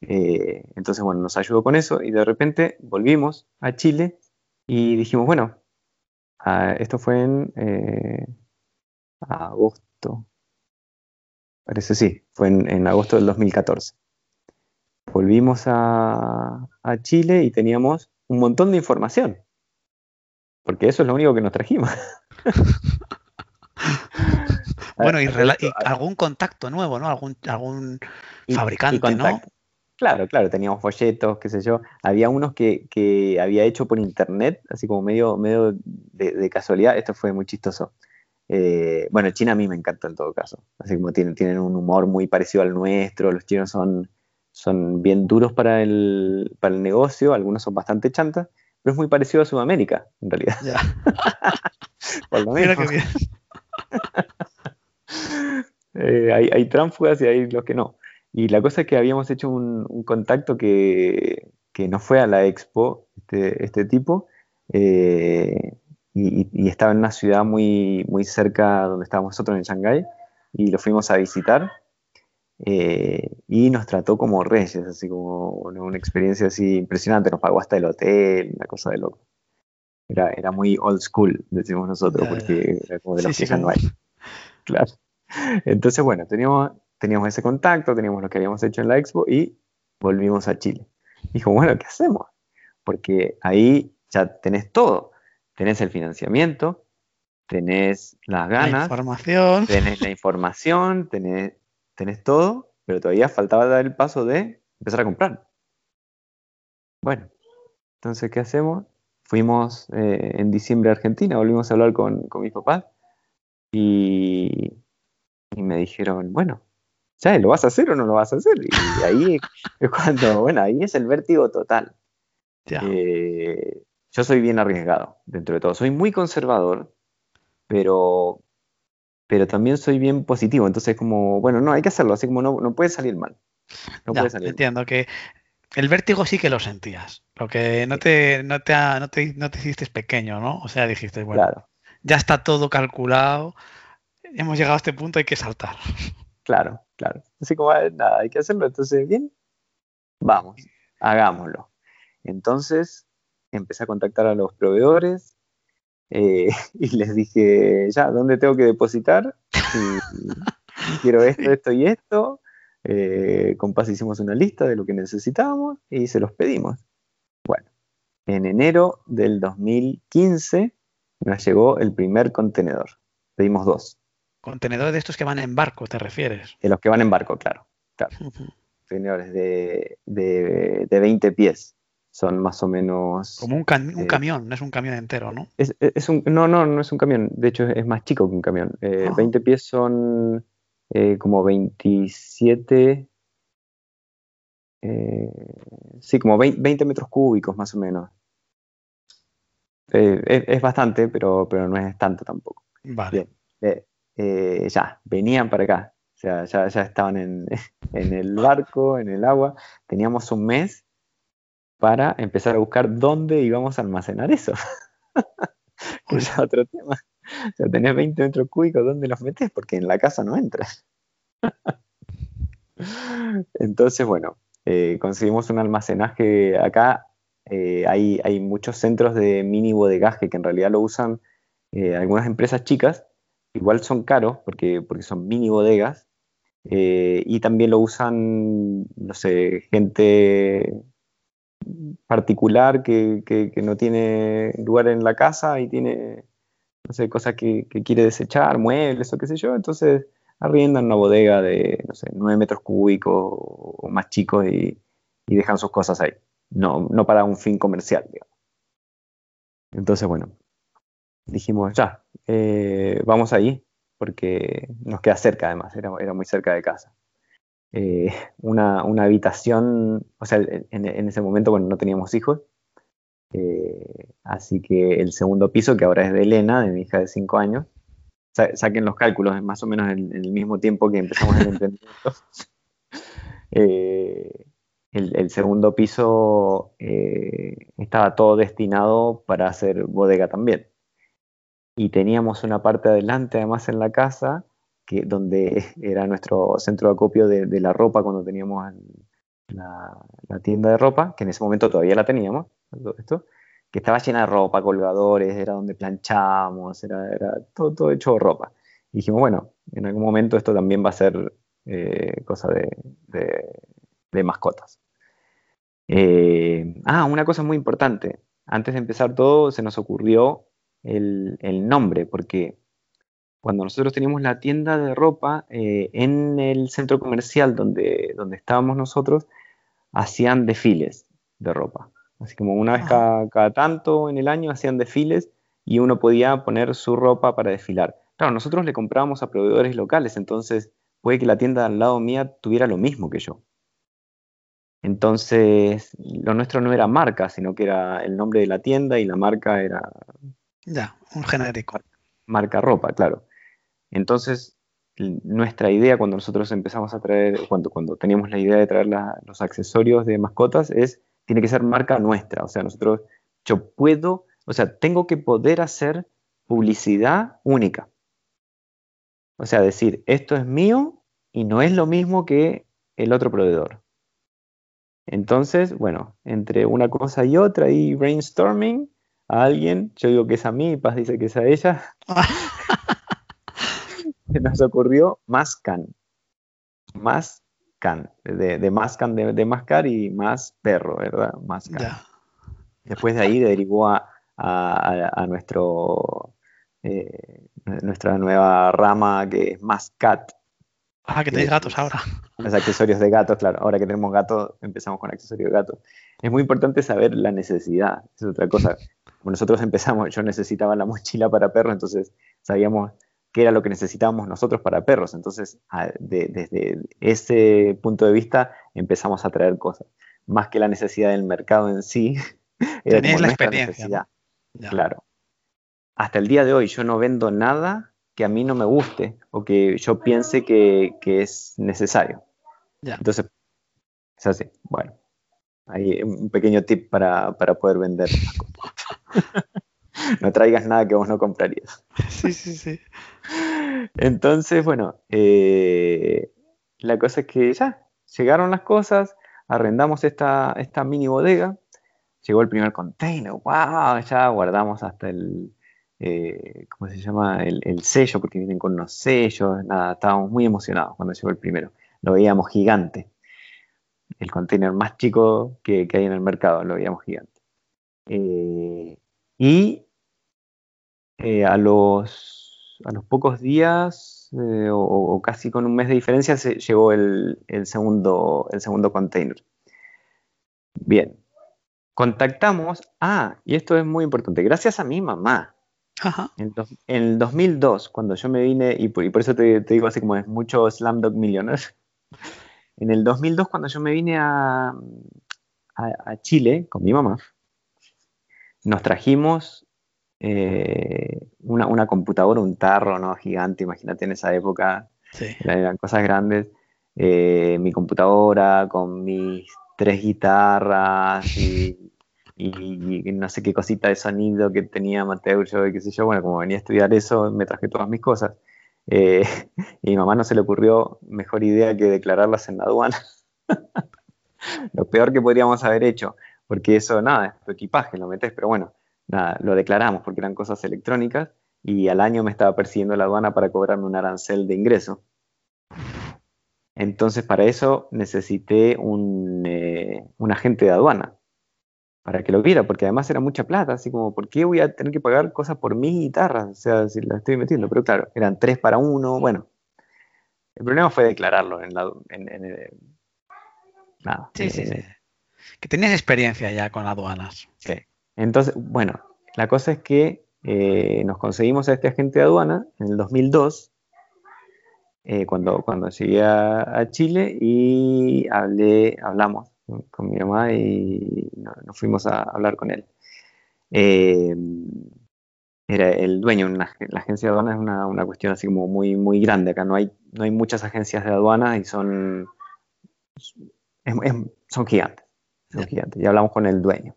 Eh, entonces, bueno, nos ayudó con eso y de repente volvimos a Chile y dijimos, bueno, ah, esto fue en eh, agosto, parece sí, fue en, en agosto del 2014. Volvimos a, a Chile y teníamos un montón de información, porque eso es lo único que nos trajimos. Bueno, y, algún contacto nuevo, ¿no? Algún, algún y- y fabricante, ¿no? Claro, claro, teníamos folletos, qué sé yo. Había unos que, que había hecho por internet, así como medio, medio de, de casualidad. Esto fue muy chistoso. Eh, bueno, China a mí me encanta en todo caso. Así como tienen, tienen un humor muy parecido al nuestro. Los chinos son, son bien duros para el, para el negocio, algunos son bastante chantas, pero es muy parecido a Sudamérica, en realidad. Ya. Por lo Mira menos. bien. Eh, hay, hay tránsfugas y hay los que no. Y la cosa es que habíamos hecho un, un contacto que, que no fue a la expo, este, este tipo, eh, y, estaba en una ciudad muy, muy cerca donde estábamos nosotros, en Shanghái, y lo fuimos a visitar, eh, y nos trató como reyes, así como una, una experiencia así impresionante, nos pagó hasta el hotel, una cosa de loco. Era, era muy old school, decimos nosotros, porque era como de Sí, los sí, que como- hay. Claro. Entonces, bueno, teníamos, teníamos ese contacto, teníamos lo que habíamos hecho en la expo y volvimos a Chile. Dijo, bueno, ¿qué hacemos? Porque ahí ya tenés todo. Tenés el financiamiento, tenés las ganas, La información. tenés la información, tenés, tenés todo, pero todavía faltaba dar el paso de empezar a comprar. Bueno, entonces, ¿qué hacemos? Fuimos eh, en diciembre a Argentina, volvimos a hablar con, con mis papás y, y me dijeron, bueno, ¿ya lo vas a hacer o no lo vas a hacer? Y ahí es cuando, bueno, ahí es el vértigo total. Ya. Eh, yo soy bien arriesgado dentro de todo. Soy muy conservador, pero, pero también soy bien positivo. Entonces, como, bueno, no, hay que hacerlo. Así como no, no puede salir mal. No Ya, puede salir mal. entiendo que el vértigo sí que lo sentías. Lo que no te, no te, no te, no te hiciste pequeño, ¿no? O sea, dijiste, bueno, Claro, ya está todo calculado, hemos llegado a este punto, hay que saltar. Claro, claro. Así como, nada, hay que hacerlo. Entonces, bien, vamos, hagámoslo. Entonces, empecé a contactar a los proveedores eh, y les dije, ya, ¿dónde tengo que depositar? Y quiero esto, esto y esto. Eh, con Paz hicimos una lista de lo que necesitábamos y se los pedimos. Bueno, en enero del 2015 nos llegó el primer contenedor. Pedimos dos, Contenedores de estos que van en barco, ¿te refieres? de los que van en barco, claro. Ujú. Contenedores de, de, de 20 pies. Son más o menos... Como un, cam- un Eh, camión, no es un camión entero, ¿no? Es, un, no, no, no es un camión. De hecho, es más chico que un camión. Eh, Ah. 20 pies son eh, como 27. eh, sí, como 20, 20 metros cúbicos más o menos. Eh, es, es bastante, pero, pero no es tanto tampoco. Vale. Bien. Eh, eh, ya, venían para acá. O sea, ya, ya estaban en, en el barco, en el agua. Teníamos un mes para empezar a buscar dónde íbamos a almacenar eso. Que otro tema. O sea, tenés 20 metros cúbicos, ¿dónde los metes? Porque en la casa no entras. Entonces, bueno, eh, conseguimos un almacenaje acá. eh, hay, hay muchos centros de mini bodegaje que en realidad lo usan algunas empresas chicas. Igual son caros porque, porque son mini bodegas. eh, y también lo usan, no sé, gente particular que, que- no tiene lugar en la casa y tiene, no sé, cosas que, que quiere desechar, muebles o qué sé yo, entonces arriendan una bodega de, no sé, 9 metros cúbicos o más chicos y, y dejan sus cosas ahí. No, no para un fin comercial, digamos. Entonces, bueno, dijimos, ya, eh, vamos ahí, porque nos queda cerca además, era, era muy cerca de casa. Eh, una, una habitación, o sea, en, ese momento, bueno, no teníamos hijos, eh, así que el segundo piso, que ahora es de Elena, de mi hija de 5 años, sa- saquen los cálculos, es más o menos en, el mismo tiempo que empezamos el emprendimiento. Eh, el, segundo piso estaba todo destinado para hacer bodega también. Y teníamos una parte adelante, además, en la casa, que, donde era nuestro centro de acopio de, la ropa cuando teníamos la, tienda de ropa, que en ese momento todavía la teníamos, esto, que estaba llena de ropa, colgadores, era donde planchábamos, era, era todo, todo hecho ropa. Y dijimos, bueno, en algún momento esto también va a ser eh, cosa de, de- de mascotas. Eh, ah, una cosa muy importante. Antes de empezar todo, se nos ocurrió el, el nombre, porque cuando nosotros teníamos la tienda de ropa, eh, en el centro comercial donde, donde estábamos nosotros, hacían desfiles de ropa. Así como una vez cada, cada tanto en el año hacían desfiles y uno podía poner su ropa para desfilar. Claro, nosotros le comprábamos a proveedores locales, entonces puede que la tienda al lado mía tuviera lo mismo que yo. Entonces, lo nuestro no era marca, sino que era el nombre de la tienda y la marca era Ya, un genérico. marca ropa, claro. Entonces, nuestra idea cuando nosotros empezamos a traer, cuando, cuando teníamos la idea de traer los accesorios de mascotas, es, tiene que ser marca nuestra. O sea, nosotros, yo puedo, o sea, tengo que poder hacer publicidad única. O sea, decir, esto es mío y no es lo mismo que el otro proveedor. Entonces, bueno, entre una cosa y otra y brainstorming a alguien, yo digo que es a mí, Paz dice que es a ella, se nos ocurrió Mascan. Mascan, de, de Mascan, de, de, mascar y más perro, ¿verdad? Mascan. Después de ahí derivó a, a, a nuestro, eh, nuestra nueva rama que es Mascat. Ah, que tenéis gatos ahora. Los accesorios de gatos, claro. Ahora que tenemos gatos, empezamos con accesorios de gatos. Es muy importante saber la necesidad, es otra cosa. Como nosotros empezamos, yo necesitaba la mochila para perros, entonces sabíamos qué era lo que necesitábamos nosotros para perros. Entonces, desde ese punto de vista, empezamos a traer cosas. Más que la necesidad del mercado en sí. Tenéis la experiencia. Claro. Hasta el día de hoy yo no vendo nada que a mí no me guste o que yo piense que, es necesario. Entonces, es así. Bueno, hay un pequeño tip para, poder vender. no traigas nada que vos no comprarías. Sí, sí, sí. Entonces, bueno, eh, la cosa es que ya llegaron las cosas, arrendamos esta, esta mini bodega, llegó el primer container, wow, ya guardamos hasta el, eh, ¿cómo se llama? El, sello, porque vienen con unos sellos, nada, estábamos muy emocionados cuando llegó el primero, lo veíamos gigante, el container más chico que, hay en el mercado, lo veíamos gigante. Eh, y a los a los pocos días eh, o, casi con un mes de diferencia se llegó el, segundo, el segundo container. Bien, contactamos, ah, y esto es muy importante, gracias a mi mamá. En, el 2002, cuando yo me vine, y por, eso te, digo así como es mucho Slamdog Millionaire, en el 2002 cuando yo me vine a, a Chile con mi mamá, nos trajimos eh, una, computadora, un tarro, ¿no? Gigante, imagínate en esa época, eran cosas grandes. Eh, mi computadora con mis tres guitarras y, no sé qué cosita de sonido que tenía Mateo, yo y qué sé yo. Bueno, como venía a estudiar eso, me traje todas mis cosas. Eh, y a mi mamá no se le ocurrió mejor idea que declararlas en la aduana. lo peor que podríamos haber hecho, porque eso, nada, es tu equipaje, lo metes, pero bueno, nada, lo declaramos porque eran cosas electrónicas y al año me estaba persiguiendo la aduana para cobrarme un arancel de ingreso. Entonces para eso necesité un, eh, un, agente de aduana para que lo viera, porque además era mucha plata, así como, ¿por qué voy a tener que pagar cosas por mis guitarras? O sea, si las estoy metiendo, pero claro, eran tres para uno, bueno. El problema fue declararlo en la... En, nada. Sí, sí, sí. Que tenías experiencia ya con aduanas. Sí. Entonces, bueno, la cosa es que eh, nos conseguimos a este agente de aduana en el 2002, eh, cuando, cuando llegué a, Chile y hablé, hablamos con mi mamá y nos fuimos a hablar con él. Eh, era el dueño, la agencia de aduana es una, cuestión así como muy, muy grande. Acá no hay, no hay muchas agencias de aduana y son, son gigantes. Son gigantes. Y hablamos con el dueño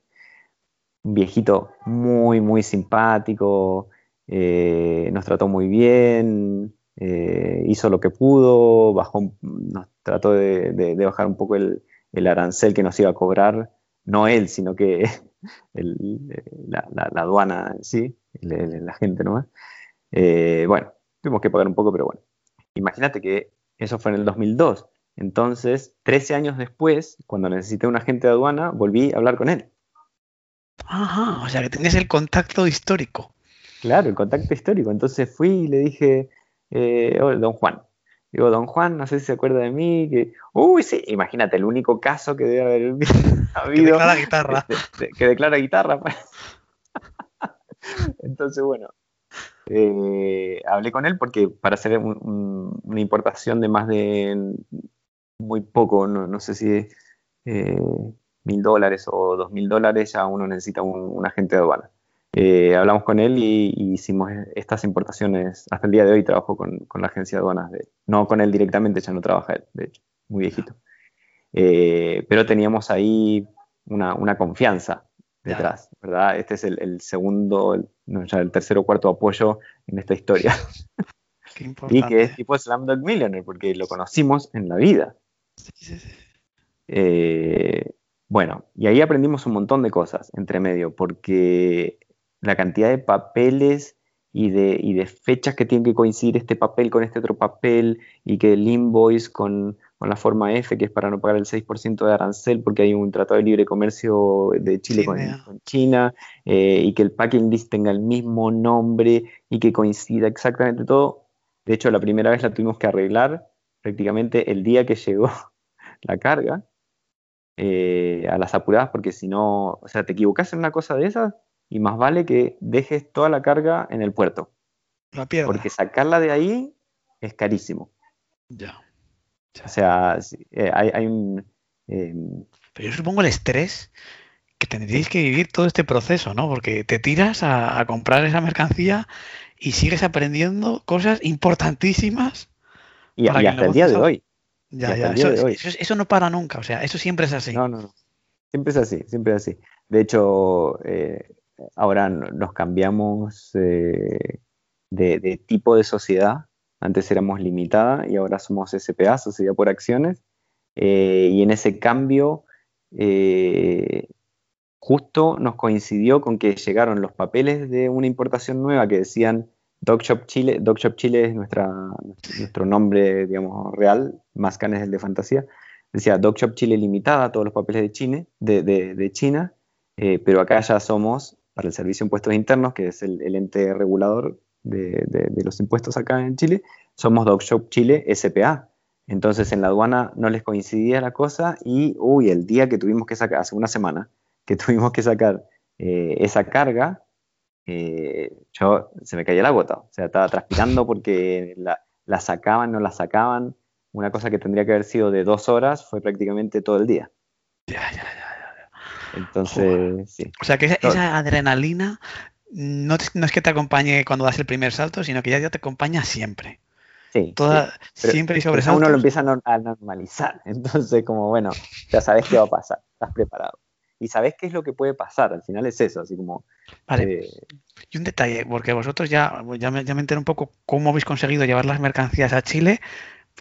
un viejito muy, muy simpático, eh, nos trató muy bien, eh, hizo lo que pudo, bajó, nos trató de, bajar un poco el, arancel que nos iba a cobrar, no él, sino que la, aduana en sí, la gente nomás. Eh, bueno, tuvimos que pagar un poco, pero bueno. Imagínate que eso fue en el 2002. Entonces, 13 años después, cuando necesité un agente de aduana, volví a hablar con él. Ajá, o sea que tenías el contacto histórico. Claro, el contacto histórico. Entonces fui y le dije, eh, don Juan. Digo, don Juan, no sé si se acuerda de mí. Que... Uy, sí, imagínate, el único caso que debe haber habido. Que declara guitarra. que declara guitarra. Pues. Entonces, bueno, eh, hablé con él porque para hacer una importación de más de muy poco, no, sé si eh, mil dólares o dos mil dólares, ya uno necesita un, agente de aduana. Eh, hablamos con él y, hicimos estas importaciones. Hasta el día de hoy trabajo con, la agencia de aduanas. no con él directamente, ya no trabaja él, de hecho, muy viejito. Eh, pero teníamos ahí una, confianza detrás, ¿verdad? Este es el, segundo, no, ya el tercer o cuarto apoyo en esta historia. y que es tipo Slamdog Millionaire, porque lo conocimos en la vida. Sí, sí, sí. Eh, bueno, y ahí aprendimos un montón de cosas entre medio, porque la cantidad de papeles y de, de fechas que tienen que coincidir este papel con este otro papel, y que el invoice con, con la forma F, que es para no pagar el 6% de arancel porque hay un tratado de libre comercio de Chile con, China, eh, y que el packing list tenga el mismo nombre y que coincida exactamente todo. De hecho, la primera vez la tuvimos que arreglar prácticamente el día que llegó la carga eh, a las apuradas, porque si no, o sea, te equivocas en una cosa de esas y más vale que dejes toda la carga en el puerto. La piedra. Porque sacarla de ahí es carísimo. Ya. O sea, eh, hay, un... Em, Pero yo supongo el estrés que tendríais que vivir todo este proceso, ¿no? Porque te tiras a, comprar esa mercancía y sigues aprendiendo cosas importantísimas. Y, hasta el día de hoy. Ya, ya, eso, no para nunca, o sea, eso siempre es así. No, no, no. Siempre es así, siempre es así. De hecho, eh, ahora nos cambiamos eh, de, tipo de sociedad antes éramos limitada y ahora somos SPA, Sociedad por Acciones. Eh, y en ese cambio, eh, justo nos coincidió con que llegaron los papeles de una importación nueva que decían Dog Shop Chile. Dog Shop Chile es nuestra, nuestro nombre, digamos, real, más canes el de fantasía. Decía Dog Shop Chile limitada, todos los papeles de, China, de, China pero acá ya somos, para el Servicio de Impuestos Internos, que es el ente regulador de, los impuestos acá en Chile, somos Dog Shop Chile SPA. Entonces en la aduana no les coincidía la cosa y, uy, el día que tuvimos que sacar, hace una semana, que tuvimos que sacar eh, esa carga, eh, yo se me caía la gota. O sea, estaba transpirando porque la, sacaban, no la sacaban. Una cosa que tendría que haber sido de dos horas fue prácticamente todo el día. Ya, ya, ya. Entonces, sí. O sea, que esa adrenalina no, es que te acompañe cuando das el primer salto, sino que ya, te acompaña siempre. Sí, siempre y sobre Uno lo empieza a normalizar. Entonces, como bueno, ya sabes qué va a pasar, estás preparado. Y sabes qué es lo que puede pasar, al final es eso, así como... Vale. Eh, y un detalle, porque vosotros ya, ya, me, ya enteré un poco cómo habéis conseguido llevar las mercancías a Chile.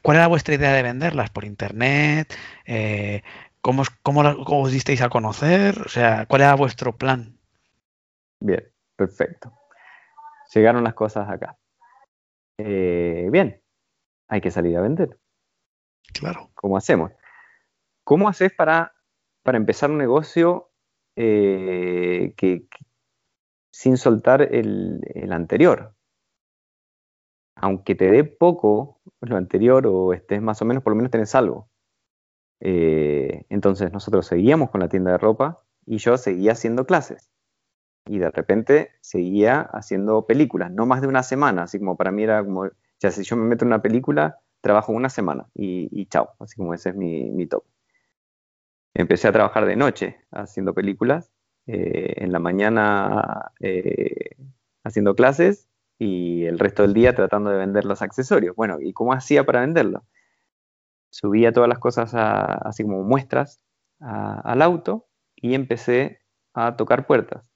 ¿Cuál era vuestra idea de venderlas? ¿Por internet? Eh, ¿cómo, cómo, ¿Cómo os disteis a conocer? O sea, ¿cuál era vuestro plan? Bien, Perfecto. Llegaron las cosas acá. Eh, bien, hay que salir a vender. Claro. ¿Cómo hacemos? ¿Cómo haces para, para empezar un negocio eh, que, sin soltar el, anterior? Aunque te dé poco lo anterior o estés más o menos, por lo menos tenés algo. Eh, entonces nosotros seguíamos con la tienda de ropa y yo seguía haciendo clases y de repente seguía haciendo películas, no más de una semana, así como para mí era como, si yo me meto en una película, trabajo una semana y, chao, así como ese es mi, mi top. Empecé a trabajar de noche haciendo películas, eh, en la mañana eh, haciendo clases y el resto del día tratando de vender los accesorios. Bueno, ¿y cómo hacía para venderlo? Subía todas las cosas así como muestras al auto y empecé a tocar puertas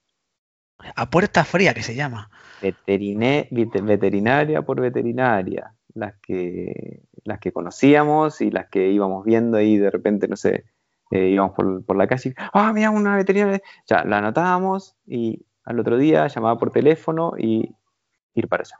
a puerta fría, que se llama. veterinaria por veterinaria. Las que, las que conocíamos y las que íbamos viendo ahí de repente, no sé, eh, íbamos por, la calle. Ah, mira, una veterinaria. Ya, la anotábamos y al otro día llamaba por teléfono y ir para allá.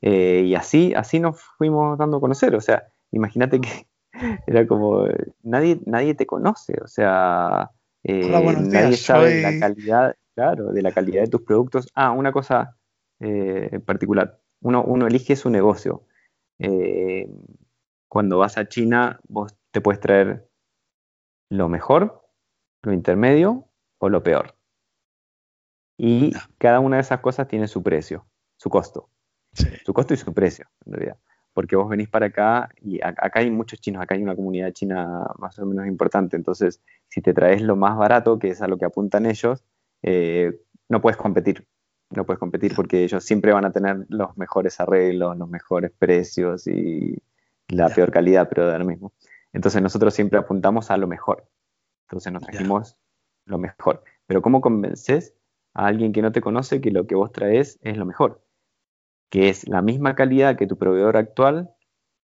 Eh, y así, así nos fuimos dando a conocer. O sea, imagínate que era como nadie, nadie te conoce. O sea, eh, nadie sabe la calidad, Claro, de la calidad de tus productos. Ah, una cosa eh, en particular. Uno, uno, elige su negocio. Eh, cuando vas a China, vos te puedes traer lo mejor, lo intermedio o lo peor. Y cada una de esas cosas tiene su precio, su costo. Su costo y su precio, en realidad. Porque vos venís para acá y acá hay muchos chinos, acá hay una comunidad china más o menos importante. Entonces, si te traes lo más barato, que es a lo que apuntan ellos, eh, no puedes competir. No puedes competir porque ellos siempre van a tener los mejores arreglos, los mejores precios y la peor calidad, pero de lo mismo. Entonces nosotros siempre apuntamos a lo mejor. Entonces nos trajimos lo mejor. Pero ¿cómo convences a alguien que no te conoce que lo que vos traes es lo mejor? Que es la misma calidad que tu proveedor actual,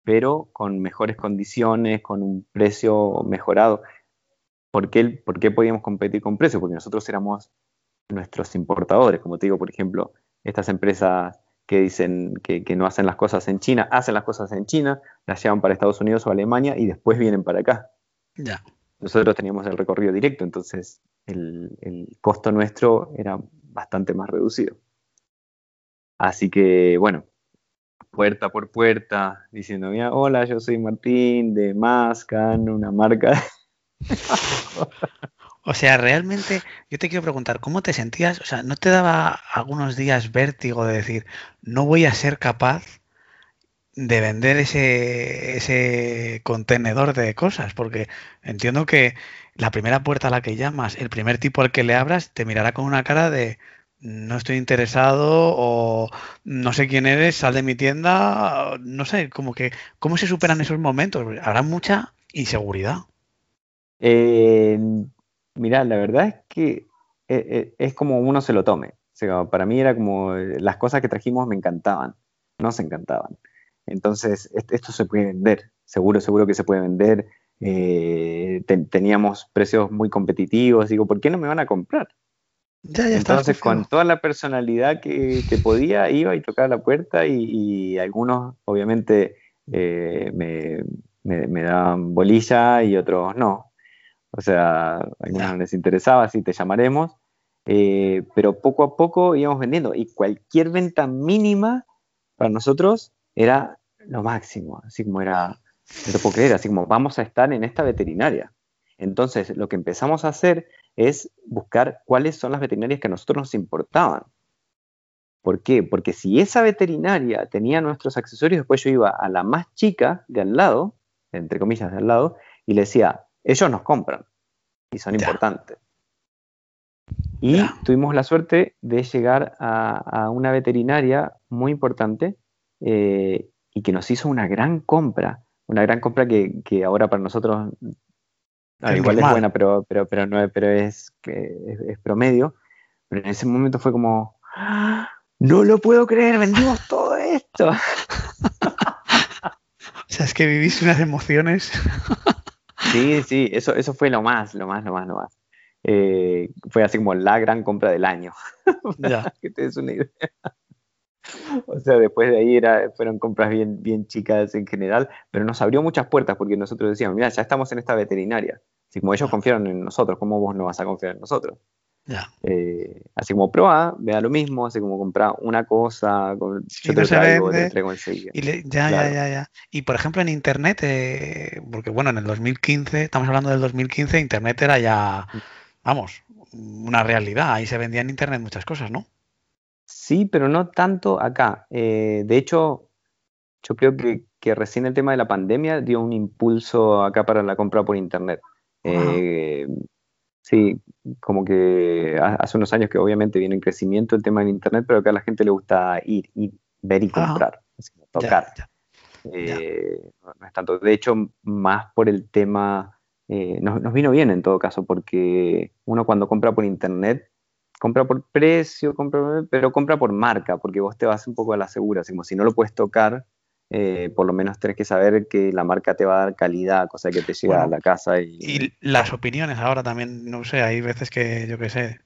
pero con mejores condiciones, con un precio mejorado. ¿Por qué, ¿Por qué podíamos competir con precios? Porque nosotros éramos nuestros importadores, como te digo, por ejemplo, estas empresas que dicen que, no hacen las cosas en China, hacen las cosas en China, las llevan para Estados Unidos o Alemania y después vienen para acá. Ya. Nosotros teníamos el recorrido directo, entonces el, el costo nuestro era bastante más reducido. Así que, bueno, puerta por puerta, diciendo, mira, hola, yo soy Martín de Mascan, una marca. o sea, realmente, yo te quiero preguntar, ¿cómo te sentías? O sea, ¿no te daba algunos días vértigo de decir, no voy a ser capaz de vender ese, ese contenedor de cosas? Porque entiendo que la primera puerta a la que llamas, el primer tipo al que le abras, te mirará con una cara de, no estoy interesado o no sé quién eres, sal de mi tienda, no sé, como que, ¿cómo se superan esos momentos? Habrá mucha inseguridad. Eh, mira, la verdad es que eh, eh, es como uno se lo tome. para mí era como las cosas que trajimos me encantaban, nos encantaban. Entonces, esto se puede vender, seguro, seguro que se puede vender. teníamos precios muy competitivos, digo, ¿por qué no me van a comprar? Entonces, con toda la personalidad que, podía, iba y tocaba la puerta y, algunos, obviamente, eh, me, daban bolilla y otros no. O sea, a algunos les interesaba, sí, te llamaremos. Eh, pero poco a poco íbamos vendiendo y cualquier venta mínima para nosotros era lo máximo. Así como era, no te puedo creer, así como vamos a estar en esta veterinaria. Entonces, lo que empezamos a hacer es buscar cuáles son las veterinarias que a nosotros nos importaban. ¿Por qué? Porque si esa veterinaria tenía nuestros accesorios, después yo iba a la más chica de al lado, entre comillas de al lado, y le decía, ellos nos compran y son importantes. Y tuvimos la suerte de llegar a, una veterinaria muy importante eh, y que nos hizo una gran compra, una gran compra que, que ahora para nosotros Ah, igual es buena, pero, pero, pero, no, pero es, es, es, promedio. Pero en ese momento fue como, ¡Ah! no lo puedo creer, vendimos todo esto. o sea, es que vivís unas emociones. sí, sí, eso, eso fue lo más, lo más, lo más, lo más. Eh, fue así como la gran compra del año. Ya. que te des una idea. O sea, después de ahí era, fueron compras bien, bien chicas en general, pero nos abrió muchas puertas porque nosotros decíamos, mira, ya estamos en esta veterinaria. Así como ellos confiaron en nosotros, ¿cómo vos no vas a confiar en nosotros? Eh, así como prueba, vea lo mismo, así como comprar una cosa, yo te traigo, te entrego enseguida. Y ya, ya, ya, ya. Y por ejemplo en Internet, eh, porque bueno, en el 2015, estamos hablando del 2015, Internet era ya, mm. vamos, una realidad. Ahí se vendía en Internet muchas cosas, ¿no? Sí, pero no tanto acá. Eh, de hecho, yo creo que, recién el tema de la pandemia dio un impulso acá para la compra por Internet. Eh, sí, como que hace unos años que obviamente viene en crecimiento el tema de Internet, pero acá a la gente le gusta ir, y ver y comprar, tocar. Eh, no es tanto. De hecho, más por el tema, nos, nos, vino bien en todo caso, porque uno cuando compra por Internet compra por precio, compra, pero compra por marca, porque vos te vas un poco a la segura, como si no lo puedes tocar, eh, por lo menos tenés que saber que la marca te va a dar calidad, cosa que te llega a la casa. Y... y, las opiniones ahora también, no sé, hay veces que, yo qué sé,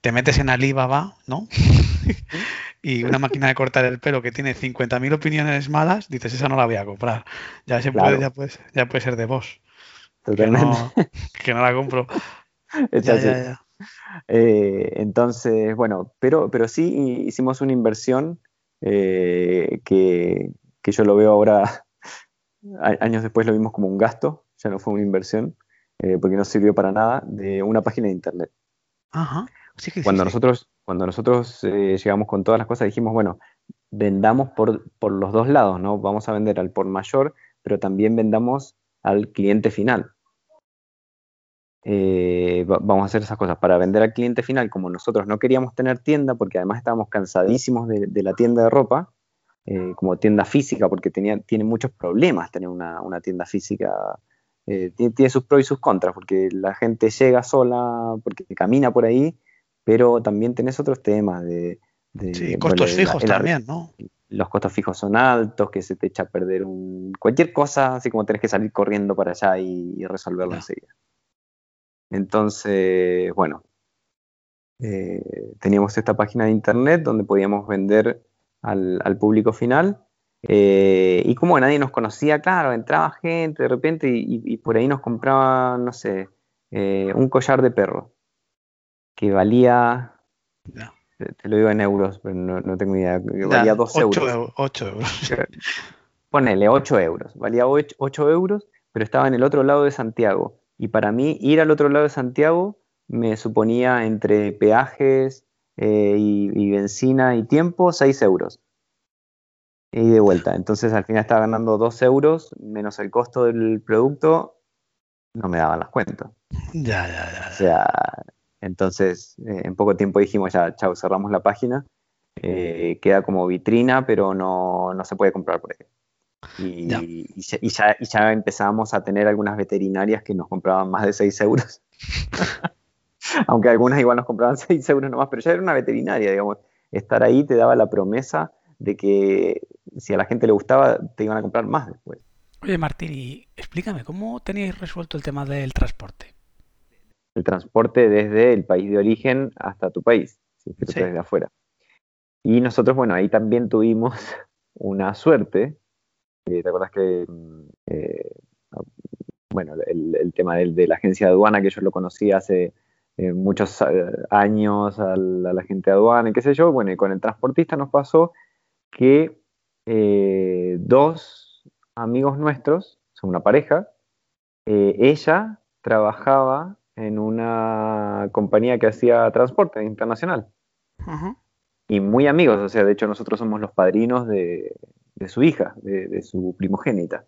te metes en Alibaba, ¿no? y una máquina de cortar el pelo que tiene 50.000 opiniones malas, dices, esa no la voy a comprar. Ya se puede, ya puede, ya puede ser de vos. Totalmente. Que no, la compro. ya, ya, ya. Eh, entonces, bueno, pero, pero sí hicimos una inversión eh, que, yo lo veo ahora, años después lo vimos como un gasto, ya no fue una inversión, eh, porque no sirvió para nada, de una página de internet. Ajá. cuando, nosotros, cuando nosotros llegamos con todas las cosas, dijimos, bueno, vendamos por, por los dos lados, ¿no? Vamos a vender al por mayor, pero también vendamos al cliente final. Eh, vamos a hacer esas cosas para vender al cliente final, como nosotros no queríamos tener tienda, porque además estábamos cansadísimos de, la tienda de ropa, eh, como tienda física, porque tenía, tiene muchos problemas tener una, tienda física. Eh, tiene, sus pros y sus contras, porque la gente llega sola, porque camina por ahí, pero también tenés otros temas de... costos fijos también, ¿no? Los costos fijos son altos, que se te echa a perder un, cualquier cosa, así como tenés que salir corriendo para allá y, resolverlo enseguida. Entonces, bueno, eh, teníamos esta página de internet donde podíamos vender al, al público final. Eh, y como nadie nos conocía, claro, entraba gente de repente y, y por ahí nos compraba, no sé, eh, un collar de perro que valía, Ya. te, te lo digo en euros, pero no, no tengo idea, que valía 2 8 euros. euros. 8 euros. Ponele 8 euros, valía 8, euros, pero estaba en el otro lado de Santiago. Y para mí ir al otro lado de Santiago me suponía entre peajes eh, y, y benzina y tiempo 6 euros. Y de vuelta. Entonces al final estaba ganando 2 euros menos el costo del producto, no me daban las cuentas. Ya, ya, ya. O sea, entonces eh, en poco tiempo dijimos ya, chao, cerramos la página. Eh, queda como vitrina, pero no, no se puede comprar por ahí. Y Ya. y ya, y, ya, y ya empezamos a tener algunas veterinarias que nos compraban más de 6 euros. Aunque algunas igual nos compraban 6 euros nomás, pero ya era una veterinaria, digamos. Estar ahí te daba la promesa de que si a la gente le gustaba, te iban a comprar más después. Oye, Martín, y explícame, ¿cómo teníais resuelto el tema del transporte? El transporte desde el país de origen hasta tu país, si es que tú Sí. traes de afuera. Y nosotros, bueno, ahí también tuvimos una suerte. Eh, ¿Te acuerdas que, mm, eh, bueno, el, el tema del- de, la agencia de aduana, que yo lo conocí hace eh, muchos años al- a la gente de aduana y qué sé yo, bueno, y con el transportista nos pasó que eh, dos amigos nuestros, son una pareja, ella trabajaba en una compañía que hacía transporte internacional Ujú. y muy amigos, o sea, de hecho nosotros somos los padrinos de, de su hija, de, de su primogénita.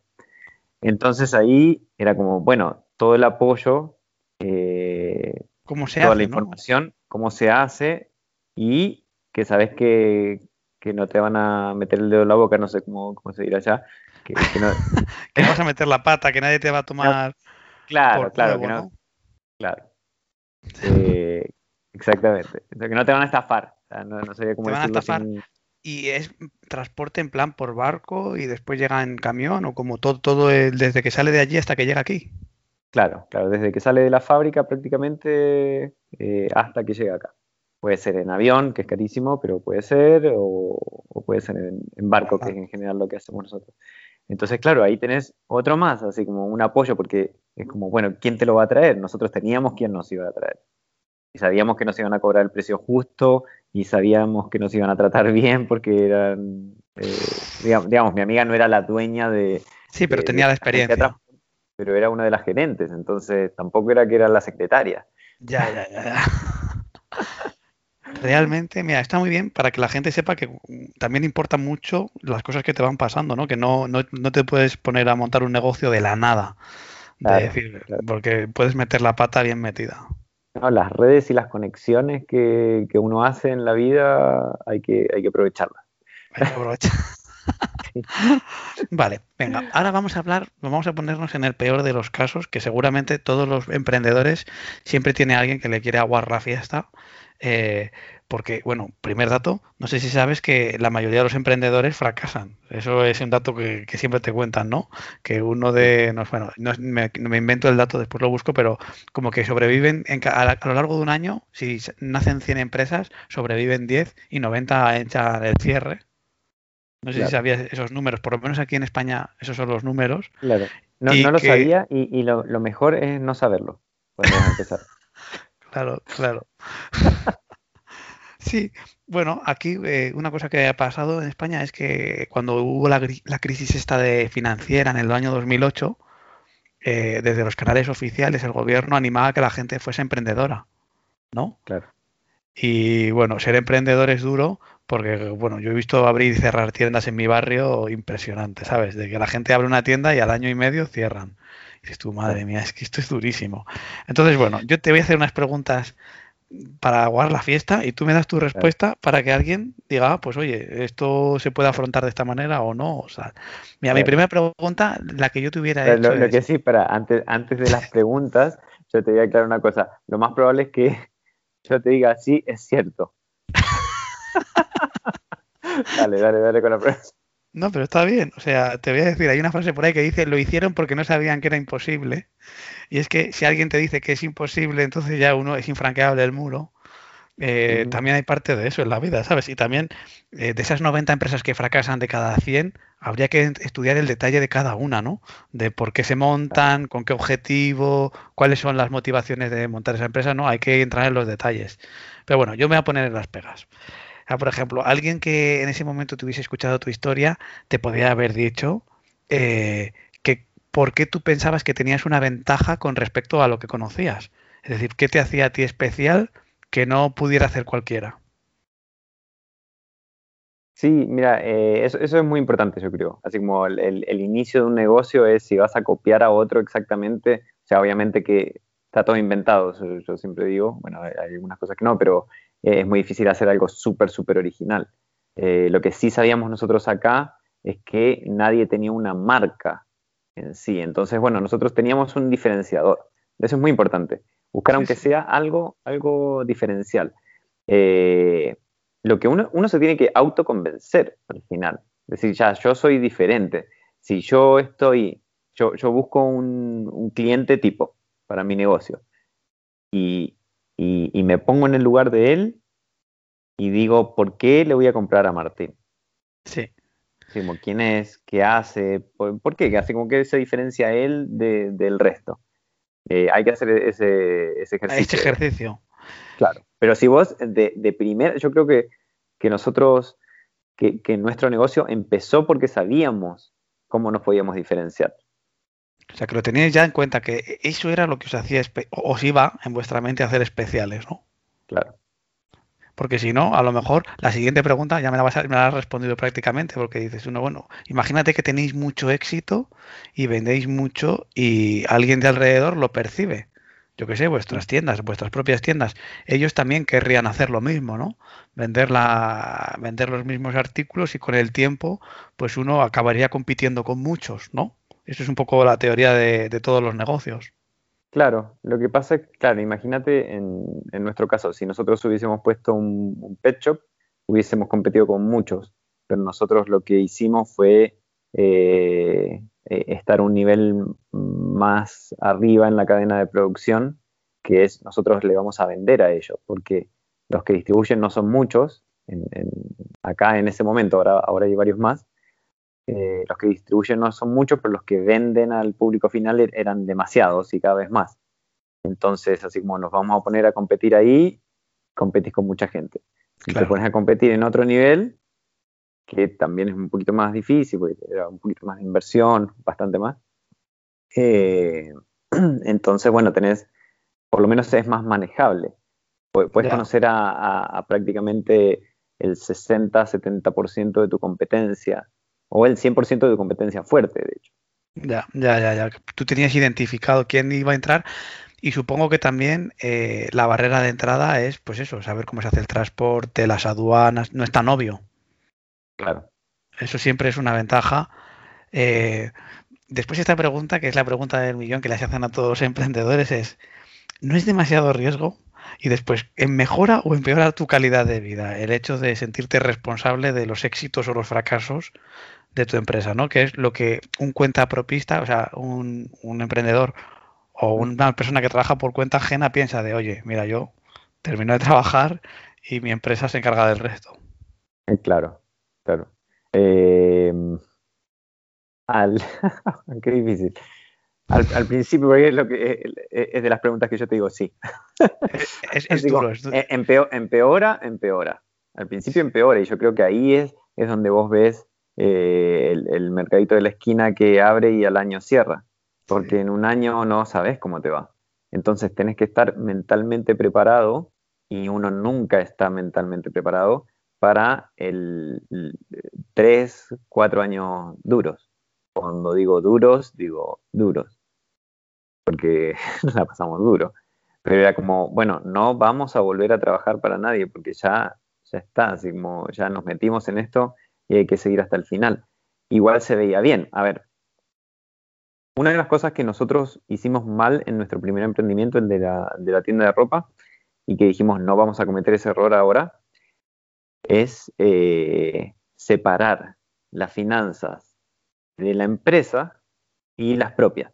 Entonces ahí era como, bueno, todo el apoyo, eh, ¿Cómo se toda hace, la no? información, cómo se hace y que sabes que, que no te van a meter el dedo en la boca, no sé cómo, cómo se dirá allá. Que, que no- Que vas a meter la pata, que nadie te va a tomar claro, por claro, que no, ¿no? claro. Eh, exactamente. O sea, que no te van a estafar. O sea, no, no sabía cómo Te van a decirlo estafar. sin- ¿Y es transporte en plan por barco y después llega en camión o como todo, todo el- desde que sale de allí hasta que llega aquí? Claro, claro, desde que sale de la fábrica prácticamente eh, hasta que llega acá. Puede ser en avión, que es carísimo, pero puede ser, o, o puede ser en, en barco, que es en general lo que hacemos nosotros. Entonces, claro, ahí tenés otro más, así como un apoyo, porque es como, bueno, ¿quién te lo va a traer? Nosotros teníamos quién nos iba a traer. Y sabíamos que nos iban a cobrar el precio justo, y sabíamos que nos iban a tratar bien, porque eran, eh, digamos, digamos, mi amiga no era la dueña de, Sí, pero de- tenía la de experiencia. pero era una de las gerentes, entonces tampoco era que era la secretaria. Ya, ya, ya, ya. Realmente, mira, está muy bien para que la gente sepa que también importa mucho las cosas que te van pasando, ¿no? Que no, no, no te puedes poner a montar un negocio de la nada. De Claro, decir, claro. porque puedes meter la pata bien metida. No, las redes y las conexiones que, que uno hace en la vida hay que, hay que aprovecharlas. Hay que aprovechar. Vale, venga, ahora vamos a hablar, vamos a ponernos en el peor de los casos, que seguramente todos los emprendedores siempre tiene alguien que le quiere aguar la fiesta. eh, porque, bueno, primer dato, no sé si sabes que la mayoría de los emprendedores fracasan. Eso es un dato que, que siempre te cuentan, ¿no? Que uno de, no, bueno, no me, me invento el dato, después lo busco, pero como que sobreviven en a, la- a lo largo de un año, si nacen 100 empresas, sobreviven 10 y 90 echan el cierre. No sé Claro. si sabías esos números, por lo menos aquí en España esos son los números. Claro. No, lo que- sabía y, y lo, lo mejor es no saberlo. Podemos empezar. Claro, claro. Sí, bueno, aquí eh, una cosa que ha pasado en España es que cuando hubo la, crisis esta de financiera en el año 2008, eh, desde los canales oficiales el gobierno animaba a que la gente fuese emprendedora, ¿no? Claro. Y bueno, ser emprendedor es duro porque, bueno, yo he visto abrir y cerrar tiendas en mi barrio impresionante, ¿sabes? De que la gente abre una tienda y al año y medio cierran. Y dices tú, madre mía, es que esto es durísimo. Entonces, bueno, yo te voy a hacer unas preguntas para aguar la fiesta y tú me das tu respuesta para que alguien diga, ah, pues oye, esto se puede afrontar de esta manera o no. O sea, mira, mi Claro. primera pregunta, la que yo te hubiera Pero hecho lo, lo es- que sí, para, antes, antes de las preguntas, yo te voy a aclarar una cosa. Lo más probable es que yo te diga, sí, es cierto. dale, dale, dale con la pregunta. No, pero está bien. O sea, te voy a decir, hay una frase por ahí que dice, lo hicieron porque no sabían que era imposible. Y es que si alguien te dice que es imposible, entonces ya uno es infranqueable el muro. eh, también hay parte de eso en la vida, ¿sabes? Y también eh, de esas 90 empresas que fracasan de cada 100, habría que estudiar el detalle de cada una, ¿no? De por qué se montan, con qué objetivo, cuáles son las motivaciones de montar esa empresa, ¿no? Hay que entrar en los detalles. Pero bueno, yo me voy a poner en las pegas. por ejemplo, alguien que en ese momento te hubiese escuchado tu historia, te podría haber dicho eh, por qué tú pensabas que tenías una ventaja con respecto a lo que conocías. Es decir, ¿qué te hacía a ti especial que no pudiera hacer cualquiera? Sí, mira, eh, eso, es muy importante, yo creo. Así como el, inicio de un negocio es si vas a copiar a otro exactamente, o sea, obviamente que está todo inventado, yo, siempre digo, bueno, hay, algunas cosas que no, pero eh, es muy difícil hacer algo súper, súper original. Eh, lo que sí sabíamos nosotros acá es que nadie tenía una marca en sí, entonces, bueno, nosotros teníamos un diferenciador. Eso es muy importante, buscar aunque sea algo, algo diferencial. Eh, lo que uno, uno se tiene que autoconvencer al final. Decir, ya, yo soy diferente. Si yo estoy, yo, yo busco un, cliente tipo para mi negocio y, me pongo en el lugar de él y digo, ¿por qué le voy a comprar a Martín? Sí. Como, ¿Quién es? ¿Qué hace? ¿Por, qué? Hace como que se diferencia él del resto. Eh, hay que hacer ese, ese ejercicio. Ese ejercicio. Claro. Pero si vos de, de primera, yo creo que, que nosotros, que, nuestro negocio empezó porque sabíamos cómo nos podíamos diferenciar. O sea, que lo teníais ya en cuenta, que eso era lo que os hacía, os iba en vuestra mente a hacer especiales, ¿no? Claro. Porque si no, a lo mejor la siguiente pregunta ya me la, vas me la has respondido prácticamente, porque dices uno, bueno, imagínate que tenéis mucho éxito y vendéis mucho y alguien de alrededor lo percibe yo qué sé, vuestras tiendas, vuestras propias tiendas, ellos también querrían hacer lo mismo, ¿no? Vender, la, vender los mismos artículos y con el tiempo, pues uno acabaría compitiendo con muchos, ¿no? Eso es un poco la teoría de, todos los negocios. Claro, lo que pasa es, claro, imagínate en, en nuestro caso, si nosotros hubiésemos puesto un, pet shop, hubiésemos competido con muchos, pero nosotros lo que hicimos fue eh, eh, estar un nivel más arriba en la cadena de producción, que es nosotros le vamos a vender a ellos, porque los que distribuyen no son muchos, acá en ese momento, ahora, ahora hay varios más, eh, los que distribuyen no son muchos, pero los que venden al público final er, eran demasiados y cada vez más. Entonces, así como nos vamos a poner a competir ahí, competís con mucha gente. Si te pones a competir en otro nivel, que también es un poquito más difícil, porque era un poquito más de inversión, bastante más. Eh, entonces, bueno, tenés, por lo menos es más manejable. Puedes conocer a, prácticamente el 60-70% de tu competencia, o el 100% de competencia fuerte, de hecho. Ya, ya, ya, ya. Tú tenías identificado quién iba a entrar y supongo que también eh, la barrera de entrada es, pues eso, saber cómo se hace el transporte, las aduanas, no es tan obvio. Claro. Eso siempre es una ventaja. Eh, después esta pregunta, que es la pregunta del millón que le hacen a todos los emprendedores, es, ¿no es demasiado riesgo? Y después, ¿en mejora o empeora tu calidad de vida? El hecho de sentirte responsable de los éxitos o los fracasos de tu empresa, ¿no? Que es lo que un cuenta propista, o sea, un, un emprendedor o una persona que trabaja por cuenta ajena piensa de, oye, mira, yo termino de trabajar y mi empresa se encarga del resto. Claro, claro. Eh, al, qué difícil. Al, principio, es, lo que, es de las preguntas que yo te digo, sí. Es, duro, empeora, empeora. Al principio empeora y yo creo que ahí es, es donde vos ves eh, el, mercadito de la esquina que abre y al año cierra. Porque en un año no sabes cómo te va. Entonces tenés que estar mentalmente preparado y uno nunca está mentalmente preparado para el, tres, cuatro años duros. Cuando digo duros, digo duros, porque la pasamos duro. Pero era como, bueno, no vamos a volver a trabajar para nadie, porque ya, ya está, así como ya nos metimos en esto que seguir hasta el final. Igual se veía bien. A ver, una de las cosas que nosotros hicimos mal en nuestro primer emprendimiento, el de la, de la tienda de ropa, y que dijimos no vamos a cometer ese error ahora, es eh, separar las finanzas de la empresa y las propias.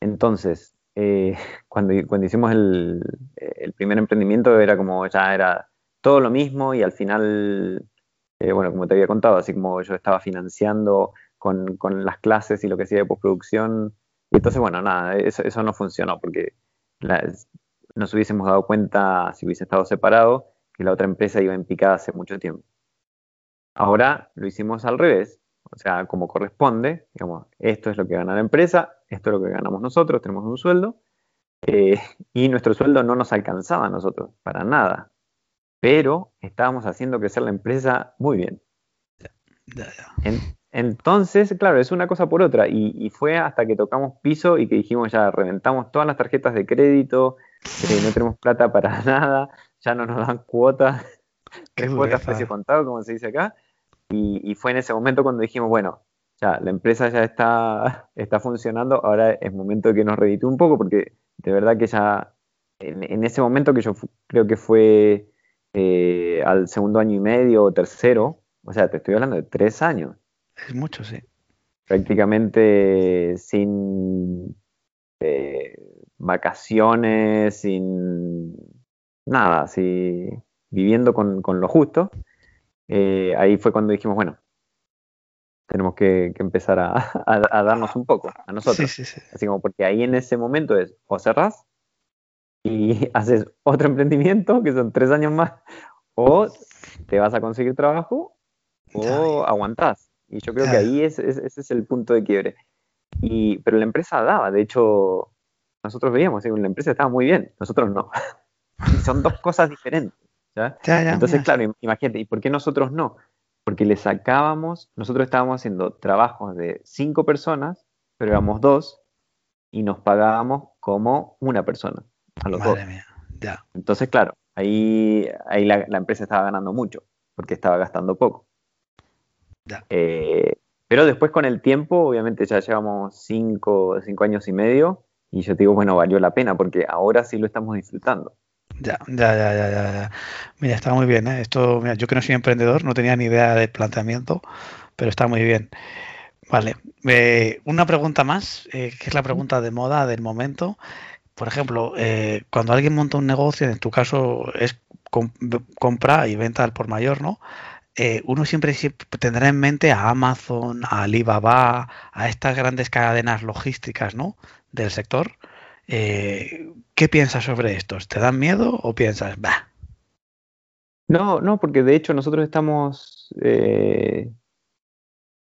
Entonces, eh, cuando, cuando hicimos el, el, primer emprendimiento era como ya era todo lo mismo y al final, eh, bueno, como te había contado, así como yo estaba financiando con, las clases y lo que hacía de postproducción, y entonces, bueno, nada, eso, eso no funcionó porque nos hubiésemos dado cuenta, si hubiese estado separado, que la otra empresa iba en picada hace mucho tiempo. Ahora lo hicimos al revés, o sea, como corresponde, digamos, esto es lo que gana la empresa, esto es lo que ganamos nosotros, tenemos un sueldo, eh, y nuestro sueldo no nos alcanzaba a nosotros, para nada, pero estábamos haciendo crecer la empresa muy bien. entonces, claro, es una cosa por otra, y, fue hasta que tocamos piso y que dijimos ya, reventamos todas las tarjetas de crédito, eh, no tenemos plata para nada, ya no nos dan cuotas, tres cuotas precio contado, como se dice acá, y, fue en ese momento cuando dijimos, bueno, ya la empresa ya está, está funcionando, ahora es momento de que nos reditúe un poco, porque de verdad que ya en, ese momento que yo creo que fue eh, al segundo año y medio o tercero, o sea, te estoy hablando de tres años. Es mucho, sí. Prácticamente sin eh, vacaciones, sin nada, así viviendo con, con lo justo. Eh, ahí fue cuando dijimos, bueno, tenemos que, empezar a, darnos un poco a nosotros. Así como porque ahí en ese momento es o cerrás y haces otro emprendimiento, que son tres años más, o te vas a conseguir trabajo o aguantás. Y yo creo que ahí es, ese es el punto de quiebre. Y, pero la empresa daba, de hecho, nosotros veíamos, la empresa estaba muy bien, nosotros no. son dos cosas diferentes. Entonces, claro, imagínate, ¿y por qué nosotros no? Porque le sacábamos, nosotros estábamos haciendo trabajos de cinco personas, pero éramos dos, y nos pagábamos como una persona, a los dos. Entonces, claro, ahí, ahí la, empresa estaba ganando mucho, porque estaba gastando poco. Eh, pero después con el tiempo, obviamente ya llevamos cinco, cinco años y medio, y yo te digo, bueno, valió la pena, porque ahora sí lo estamos disfrutando. Ya, ya, ya, ya, ya. Mira, está muy bien, ¿eh? Esto, mira, yo que no soy emprendedor, no tenía ni idea de planteamiento, pero está muy bien. Vale, eh, una pregunta más, eh, que es la pregunta de moda del momento. Por ejemplo, eh, cuando alguien monta un negocio, en tu caso es compra y venta al por mayor, ¿no? uno siempre tendrá en mente a Amazon, a Alibaba, a estas grandes cadenas logísticas, ¿no? Del sector. Eh, ¿Qué piensas sobre estos? ¿Te dan miedo o piensas, bah? No, no, porque de hecho nosotros estamos eh,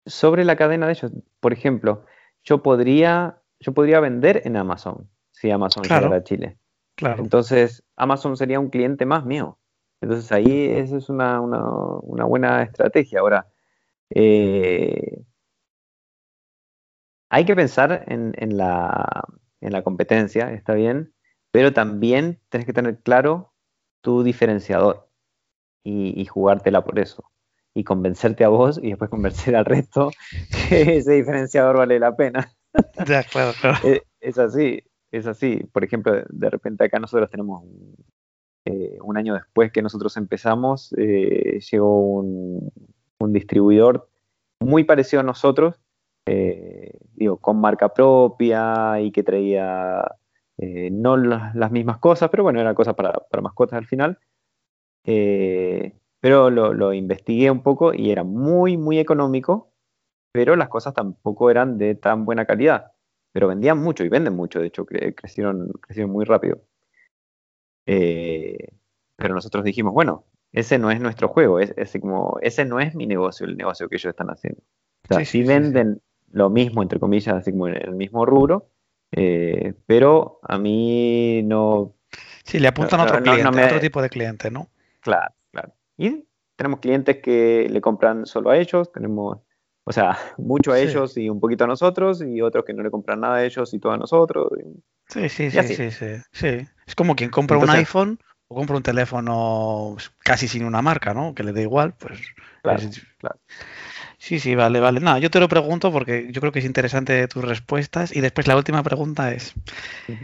sobre la cadena de ellos. Por ejemplo, yo podría, yo podría vender en Amazon si Amazon llegara a Chile. Claro. Entonces, Amazon sería un cliente más mío. Entonces ahí esa es una, buena estrategia. Ahora, eh, hay que pensar en la en la competencia, está bien, pero también tienes que tener claro tu diferenciador y, jugártela por eso. Y convencerte a vos y después convencer al resto que ese diferenciador vale la pena. Ya, claro, claro. Es, así, es así. Por ejemplo, de repente acá nosotros tenemos un, eh, año después que nosotros empezamos, eh, llegó un, un distribuidor muy parecido a nosotros, eh, digo, con marca propia y que traía no las, mismas cosas, pero bueno, era cosas para, mascotas al final. Pero lo, investigué un poco y era muy, muy económico, pero las cosas tampoco eran de tan buena calidad. Pero vendían mucho y venden mucho, de hecho, crecieron, crecieron muy rápido. pero nosotros dijimos, bueno, ese no es nuestro juego, es, como, ese no es mi negocio, el negocio que ellos están haciendo. O sea, si venden lo mismo, entre comillas, así como en el mismo rubro, eh, pero a mí no... Sí, le apuntan a otro cliente, otro tipo de cliente, ¿no? Claro, claro. Y tenemos clientes que le compran solo a ellos, tenemos, o sea, mucho a ellos y un poquito a nosotros, y otros que no le compran nada a ellos y todo a nosotros. Sí, sí, sí, sí, sí, Es como quien compra un iPhone o compra un teléfono casi sin una marca, ¿no? Que le da igual, pues... Claro, claro. Sí, sí, vale, vale. Nada, yo te lo pregunto porque yo creo que es interesante tus respuestas. Y después la última pregunta es,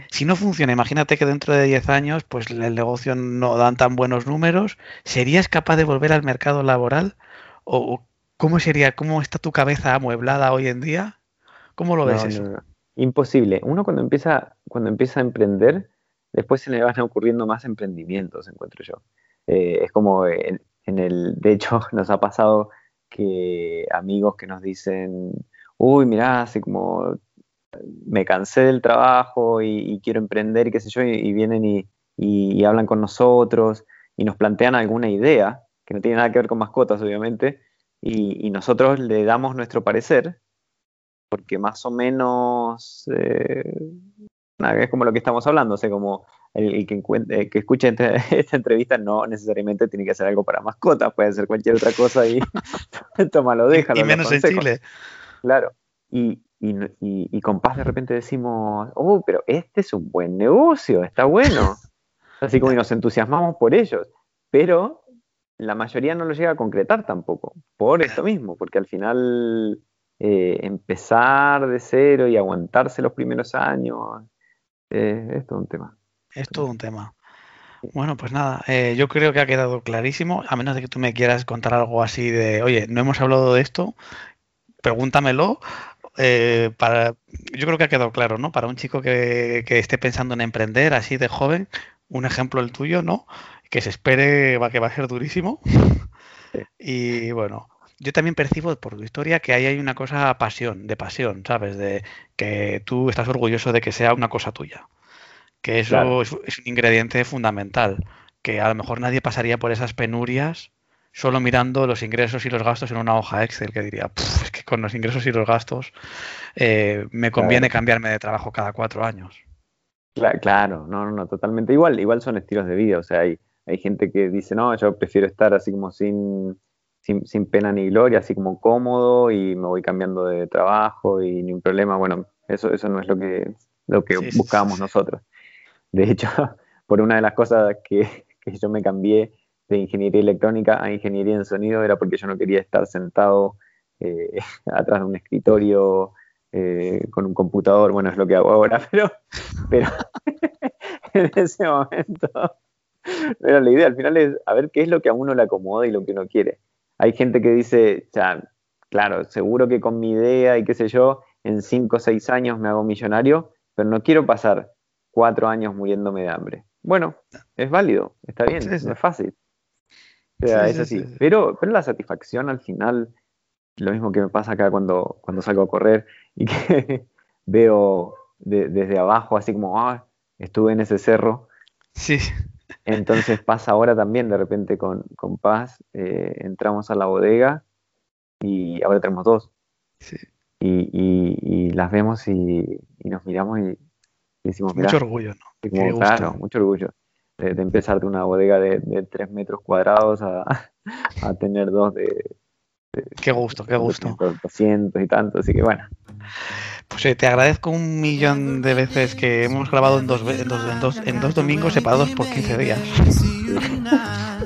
si no funciona, imagínate que dentro de 10 años pues el negocio no dan tan buenos números, ¿serías capaz de volver al mercado laboral? ¿O cómo sería, cómo está tu cabeza amueblada hoy en día? ¿Cómo lo ves eso? imposible. Uno cuando empieza, cuando empieza a emprender, después se le van ocurriendo más emprendimientos, encuentro yo. Eh, es como en, el, de hecho, nos ha pasado que amigos que nos dicen, uy, mirá, así como me cansé del trabajo y, quiero emprender y qué sé yo, y, vienen y, hablan con nosotros y nos plantean alguna idea, que no tiene nada que ver con mascotas, obviamente, y, nosotros le damos nuestro parecer, porque más o menos eh, es como lo que estamos hablando, o sea, como el, que, eh, que escuche esta entrevista no necesariamente tiene que hacer algo para mascotas, puede hacer cualquier otra cosa y tómalo, déjalo. Y menos en Chile. Claro. Y, y, y, con paz de repente decimos, oh, pero este es un buen negocio, está bueno. Así como nos entusiasmamos por ellos. Pero la mayoría no lo llega a concretar tampoco, por esto mismo, porque al final eh, empezar de cero y aguantarse los primeros años eh, es todo un tema. Es todo un tema. Bueno, pues nada, eh, yo creo que ha quedado clarísimo, a menos de que tú me quieras contar algo así de, oye, no hemos hablado de esto, pregúntamelo. Eh, para, yo creo que ha quedado claro, ¿no? Para un chico que, esté pensando en emprender así de joven, un ejemplo el tuyo, ¿no? Que se espere va, que va a ser durísimo. Y bueno, yo también percibo por tu historia que ahí hay una cosa pasión, de pasión, ¿sabes? De que tú estás orgulloso de que sea una cosa tuya que eso es, un ingrediente fundamental, que a lo mejor nadie pasaría por esas penurias solo mirando los ingresos y los gastos en una hoja Excel, que diría, es que con los ingresos y los gastos eh, me conviene cambiarme de trabajo cada cuatro años. Claro, no, no, no, totalmente igual, igual son estilos de vida, o sea, hay, hay gente que dice, no, yo prefiero estar así como sin, sin, pena ni gloria, así como cómodo y me voy cambiando de trabajo y ni un problema, bueno, eso, eso no es lo que, lo que buscábamos nosotros. De hecho, por una de las cosas que, yo me cambié de ingeniería electrónica a ingeniería en sonido era porque yo no quería estar sentado eh, atrás de un escritorio eh, con un computador, bueno, es lo que hago ahora, pero, pero en ese momento era la idea, al final es a ver qué es lo que a uno le acomoda y lo que uno quiere. Hay gente que dice, ya, claro, seguro que con mi idea y qué sé yo, en cinco o seis años me hago millonario, pero no quiero pasar cuatro años muriéndome de hambre. Bueno, es válido, está bien, no es fácil. O sea, es así. Pero, pero la satisfacción al final, lo mismo que me pasa acá cuando, cuando salgo a correr y que veo desde abajo, así como, ah, estuve en ese cerro. Sí. Entonces pasa ahora también, de repente con, con Paz, eh, entramos a la bodega y ahora tenemos dos. Sí. Y, y, las vemos y, y, nos miramos y mucho orgullo, ¿no? claro, mucho orgullo de, empezar de una bodega de, de 3 metros cuadrados a, a tener dos de, Qué gusto, qué gusto. 200 y tanto, así que bueno. Pues eh, te agradezco un millón de veces que hemos grabado en dos, en dos, en dos, en dos domingos separados por 15 días.